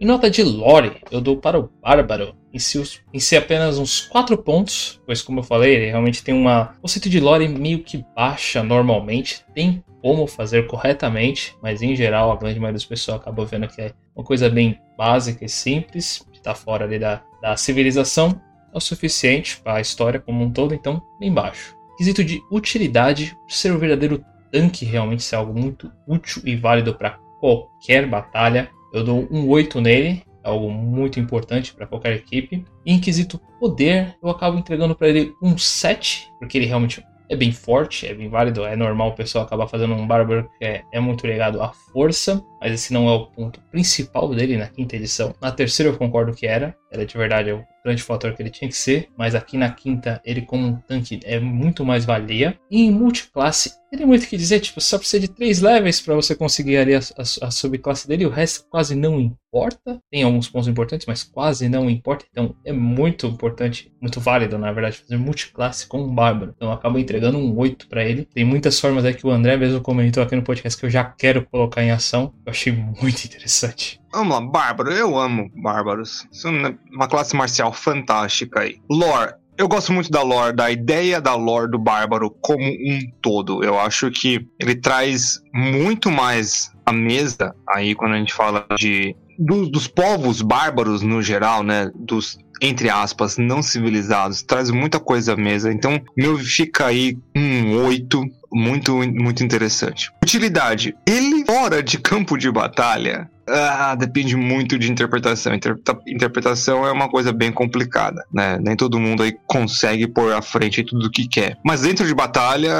Em nota de lore, eu dou para o Bárbaro em si, em si apenas uns 4 pontos, pois como eu falei, ele realmente tem uma conceito de lore meio que baixa normalmente, tem como fazer corretamente, mas em geral a grande maioria das pessoas acaba vendo que é uma coisa bem básica e simples, está fora ali da, da civilização, é o suficiente para a história como um todo, então bem baixo. Quesito de utilidade, ser um verdadeiro tanque realmente ser algo muito útil e válido para qualquer batalha, eu dou um 8 nele, algo muito importante para qualquer equipe. E em quesito poder, eu acabo entregando para ele um 7, porque ele realmente é bem forte, é bem válido, é normal o pessoal acabar fazendo um bárbaro que é, é, muito ligado à força, mas esse não é o ponto principal dele na quinta edição. Na terceira eu concordo que era, era de verdade o grande fator que ele tinha que ser, mas aqui na quinta ele como um tanque é muito mais valia. E em multiclasse, ele tem muito o que dizer, tipo, só precisa de três levels para você conseguir ali a, a, a subclasse dele, o resto quase não importa. Tem alguns pontos importantes, mas quase não importa, então é muito importante, muito válido, na verdade, fazer multiclasse com um bárbaro. Então acaba entregando um 8 para ele. Tem muitas formas aí que o André mesmo comentou aqui no podcast que eu já quero colocar em ação. Eu achei muito interessante. Vamos lá, Bárbaro. Eu amo Bárbaros. São uma classe marcial fantástica aí. Lore. Eu gosto muito da lore, da ideia da lore do Bárbaro como um todo. Eu acho que ele traz muito mais a mesa aí quando a gente fala de dos, dos povos bárbaros no geral, né? Dos entre aspas, não civilizados, traz muita coisa à mesa. Então, meu fica aí um 8, muito, muito interessante. Utilidade. Ele fora de campo de batalha. Ah, depende muito de interpretação. Interpreta interpretação é uma coisa bem complicada, né? Nem todo mundo aí consegue pôr à frente tudo o que quer. Mas dentro de batalha,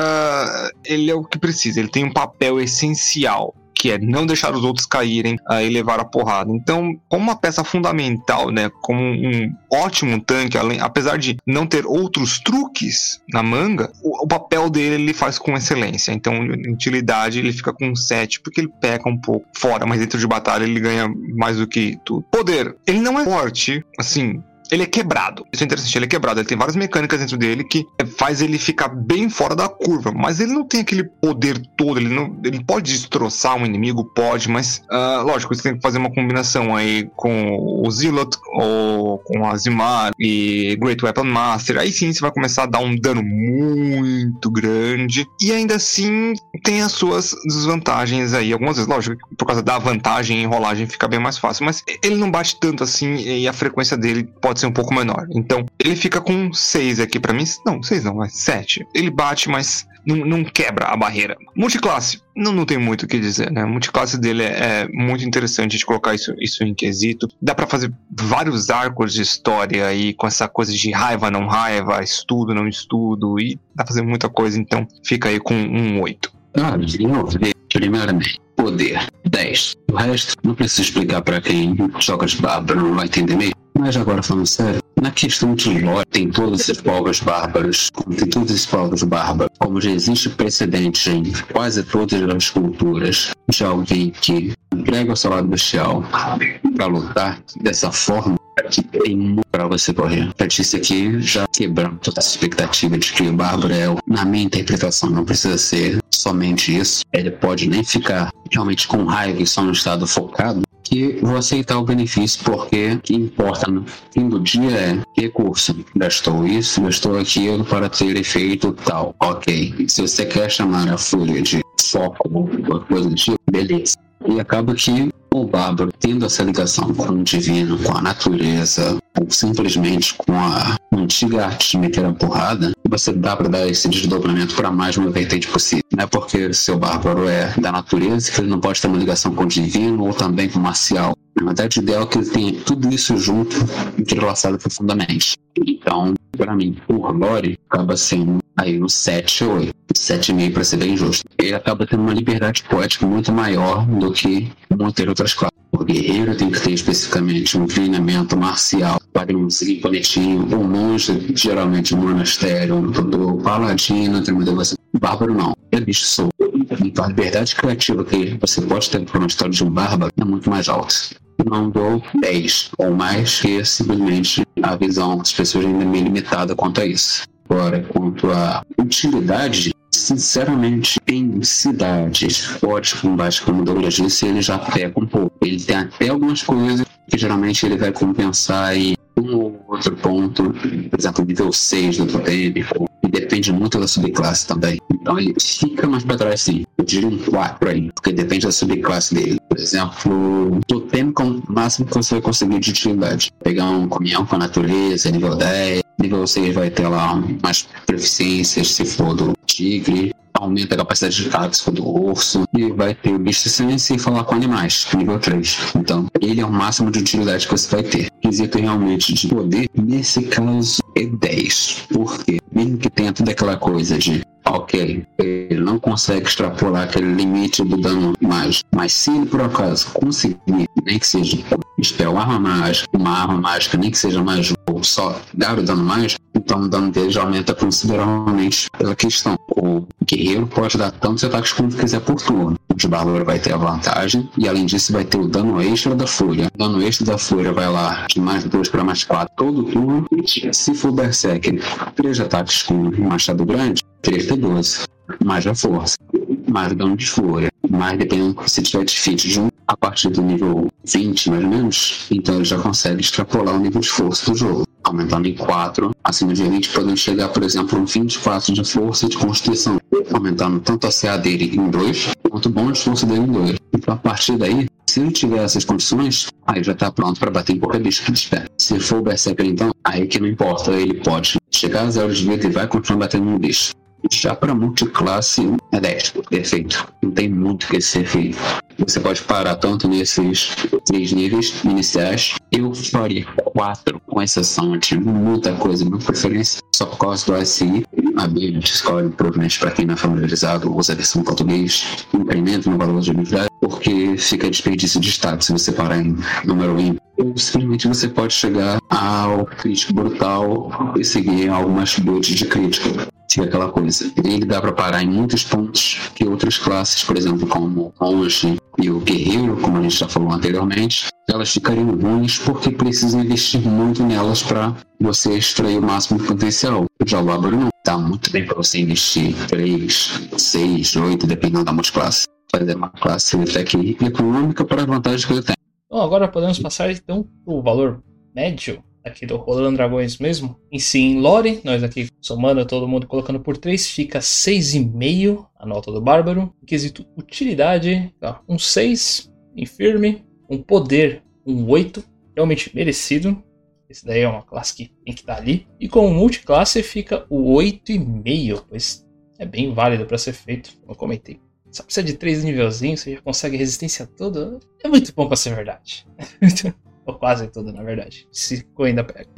ele é o que precisa. Ele tem um papel essencial que é não deixar os outros caírem uh, e levar a porrada. Então, como uma peça fundamental, né, como um ótimo tanque, além, apesar de não ter outros truques na manga, o, o papel dele ele faz com excelência. Então, em utilidade ele fica com 7, porque ele peca um pouco fora, mas dentro de batalha ele ganha mais do que tudo. Poder, ele não é forte, assim, ele é quebrado. Isso é interessante, ele é quebrado. Ele tem várias mecânicas dentro dele que faz ele ficar bem fora da curva. Mas ele não tem aquele poder todo. Ele, não, ele pode destroçar um inimigo, pode, mas uh, lógico, você tem que fazer uma combinação aí com o Zilot ou com a Zimar e Great Weapon Master. Aí sim você vai começar a dar um dano muito grande. E ainda assim tem as suas desvantagens aí. Algumas vezes, lógico, por causa da vantagem em rolagem fica bem mais fácil. Mas ele não bate tanto assim e a frequência dele pode pode ser um pouco menor. Então, ele fica com 6 aqui para mim. Não, 6 não, mas 7. Ele bate, mas não, não, quebra a barreira. Multiclasse, não, não tem muito o que dizer, né? multiclasse dele é, é, muito interessante de colocar isso, isso em quesito. Dá para fazer vários arcos de história aí com essa coisa de raiva, não raiva, estudo, não estudo, e dá pra fazer muita coisa, então fica aí com um 8. Ah, primeiramente, poder 10. O resto não preciso explicar para quem joga de bárbaro, não vai entender mesmo. Mas agora falando sério, na questão de lore, tem todos esses povos bárbaros, tem todos esses povos bárbaros, como já existe precedente em quase todas as culturas de alguém que emprega o seu lado bestial para lutar dessa forma, que tem muito para você correr. Pra isso aqui já quebrando toda essa expectativa de que o Bárbaro é, na minha interpretação, não precisa ser somente isso. Ele pode nem ficar realmente com raiva e só no estado focado, que vou aceitar o benefício porque o que importa no fim do dia é recurso. Gastou isso, gastou aquilo para ter efeito tal. Ok. Se você quer chamar a fúria de foco ou coisa do tipo, beleza. E acaba que o bárbaro, tendo essa ligação com o divino, com a natureza, ou simplesmente com a antiga arte de meter a porrada, você dá para dar esse desdobramento para mais uma vertente possível. Não é porque o seu bárbaro é da natureza que ele não pode ter uma ligação com o divino ou também com o marcial. Na verdade, o ideal é que ele tenha tudo isso junto, entrelaçado profundamente. Então, para mim, por lore, acaba sendo aí no 7 ou 8. 7,5 para ser bem justo. Ele acaba tendo uma liberdade poética muito maior do que muitas outras classes. O guerreiro tem que ter especificamente um treinamento marcial para um imponetinho, o monge, geralmente um monastério, um paladino, tem uma devoção. Bárbaro não, é bicho solto. Então a liberdade criativa que você pode ter para uma história de um bárbaro é muito mais alta. Não dou 10 ou mais, que simplesmente a visão das pessoas ainda é meio limitada quanto a isso. Agora, quanto à utilidade, sinceramente, em cidades fortes com baixo, como Douglas disse, ele já peca um pouco. Ele tem até algumas coisas que geralmente ele vai compensar em um ou outro ponto, por exemplo, nível 6 do totêmico, e depende muito da subclasse também. Então ele fica mais para trás sim. Eu diria um 4 aí, porque depende da subclasse dele. Por exemplo, totêmico é o máximo que você vai conseguir de utilidade. Pegar um comunhão com a natureza, nível 10, nível 6 vai ter lá mais proficiências se for do tigre, aumenta a capacidade de carga se for do urso, e vai ter o bicho sense e falar com animais, nível 3. Então, ele é o máximo de utilidade que você vai ter. Quesito realmente de poder, nesse caso, é 10. Porque, mesmo que tenha toda aquela coisa de ok, ele não consegue extrapolar aquele limite do dano mágico. Mas se ele por acaso conseguir, nem que seja um spell arma mágica, uma arma mágica, nem que seja mais ou só dar o dano mágico, então o dano dele já aumenta consideravelmente pela questão. O guerreiro pode dar tantos ataques quanto quiser por turno. O de bárbaro vai ter a vantagem, e além disso vai ter o dano extra da fúria. O dano extra da fúria vai lá de mais 2 para mais 4 todo turno. Se for Berserker, 3 ataques com machado grande, 3 de 12. Mais a força, mais dano de fúria, mais dependendo se tiver defeat de um a partir do nível 20, mais ou menos, então ele já consegue extrapolar o nível de força do jogo aumentando em 4, acima de 20, podendo chegar, por exemplo, a 24 de força e de constituição, aumentando tanto a CA dele em 2, quanto o bônus de força dele em 2. Então, a partir daí, se ele tiver essas condições, aí já tá pronto para bater em qualquer bicho que tiver. Se for o Berserker, então, aí que não importa, ele pode chegar a zero de vida e vai continuar batendo no bicho. Já para multiclasse é 10, perfeito. Não tem muito o que ser feito. Você pode parar tanto nesses três níveis iniciais. Eu faria quatro, com exceção de muita coisa, minha preferência, só por causa do SI. A Bíblia escolhe, provavelmente, para quem não é familiarizado, usa a versão português, incremento no valor de habilidade, porque fica desperdício de status se você parar em número ímpar. Ou simplesmente você pode chegar ao crítico brutal e seguir algumas builds de crítico fica aquela coisa. Ele dá para parar em muitos pontos que outras classes, por exemplo, como o monge e o guerreiro, como a gente já falou anteriormente, elas ficariam ruins porque precisam investir muito nelas para você extrair o máximo de potencial. Já o bárbaro não dá muito bem para você investir 3, 6, 8, dependendo da multiclasse. Fazer uma classe até que econômica para a vantagem que ele tem. Bom, agora podemos passar então o valor médio aqui do Rolando Dragões mesmo. Em si, em Lore, nós aqui somando todo mundo colocando por 3, fica 6,5 a nota do Bárbaro. Em quesito utilidade, tá, um 6 em firme, um poder, um 8, realmente merecido. Esse daí é uma classe que tem que estar ali. E com multiclasse fica o 8,5, pois é bem válido para ser feito, como eu comentei. Só precisa de 3 nivelzinhos, você já consegue resistência toda. É muito bom para ser verdade. <laughs> Ou quase tudo, na verdade. Se ainda pega.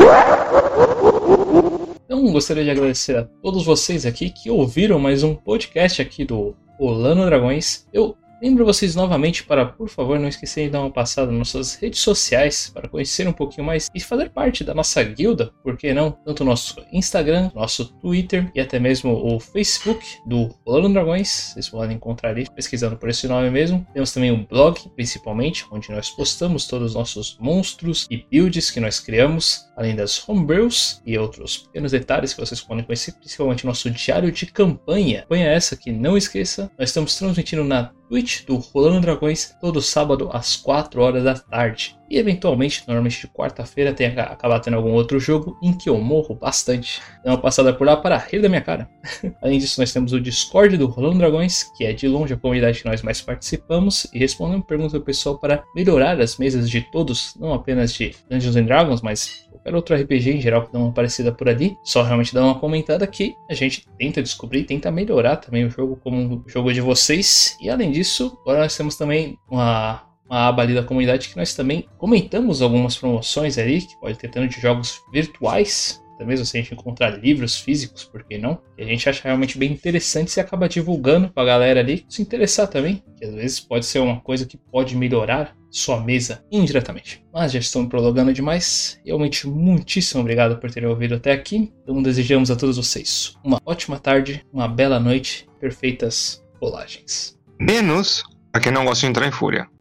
Então, gostaria de agradecer a todos vocês aqui que ouviram mais um podcast aqui do Olano Dragões. Eu Lembro vocês novamente para, por favor, não esquecerem de dar uma passada nas nossas redes sociais para conhecer um pouquinho mais e fazer parte da nossa guilda, por que não? Tanto nosso Instagram, nosso Twitter e até mesmo o Facebook do Rolando Dragões. Vocês podem encontrar ali pesquisando por esse nome mesmo. Temos também o blog, principalmente, onde nós postamos todos os nossos monstros e builds que nós criamos, além das homebrews e outros pequenos detalhes que vocês podem conhecer, principalmente nosso diário de campanha. Campanha essa que não esqueça, nós estamos transmitindo na Twitch do Rolando Dragões todo sábado às 4 horas da tarde. E eventualmente, normalmente de quarta-feira, tem acabar tendo algum outro jogo em que eu morro bastante. Dá uma passada por lá para rir da minha cara. <laughs> Além disso, nós temos o Discord do Rolando Dragões, que é de longe a comunidade que nós mais participamos, e respondendo perguntas do pessoal para melhorar as mesas de todos, não apenas de Dungeons Dragons, mas qualquer outro RPG em geral que dá uma parecida por ali. Só realmente dá uma comentada que a gente tenta descobrir, tenta melhorar também o jogo como o jogo de vocês. E além disso, agora nós temos também uma uma aba ali da comunidade que nós também comentamos algumas promoções ali, que pode ter tanto de jogos virtuais, mesmo se a gente encontrar livros físicos, por que não? Que a gente acha realmente bem interessante e acaba divulgando pra galera ali se interessar também, que às vezes pode ser uma coisa que pode melhorar sua mesa indiretamente. Mas já estou me prolongando demais. Realmente, muitíssimo obrigado por terem ouvido até aqui. Então, desejamos a todos vocês uma ótima tarde, uma bela noite, perfeitas rolagens. Menos a quem não gosta de entrar em fúria.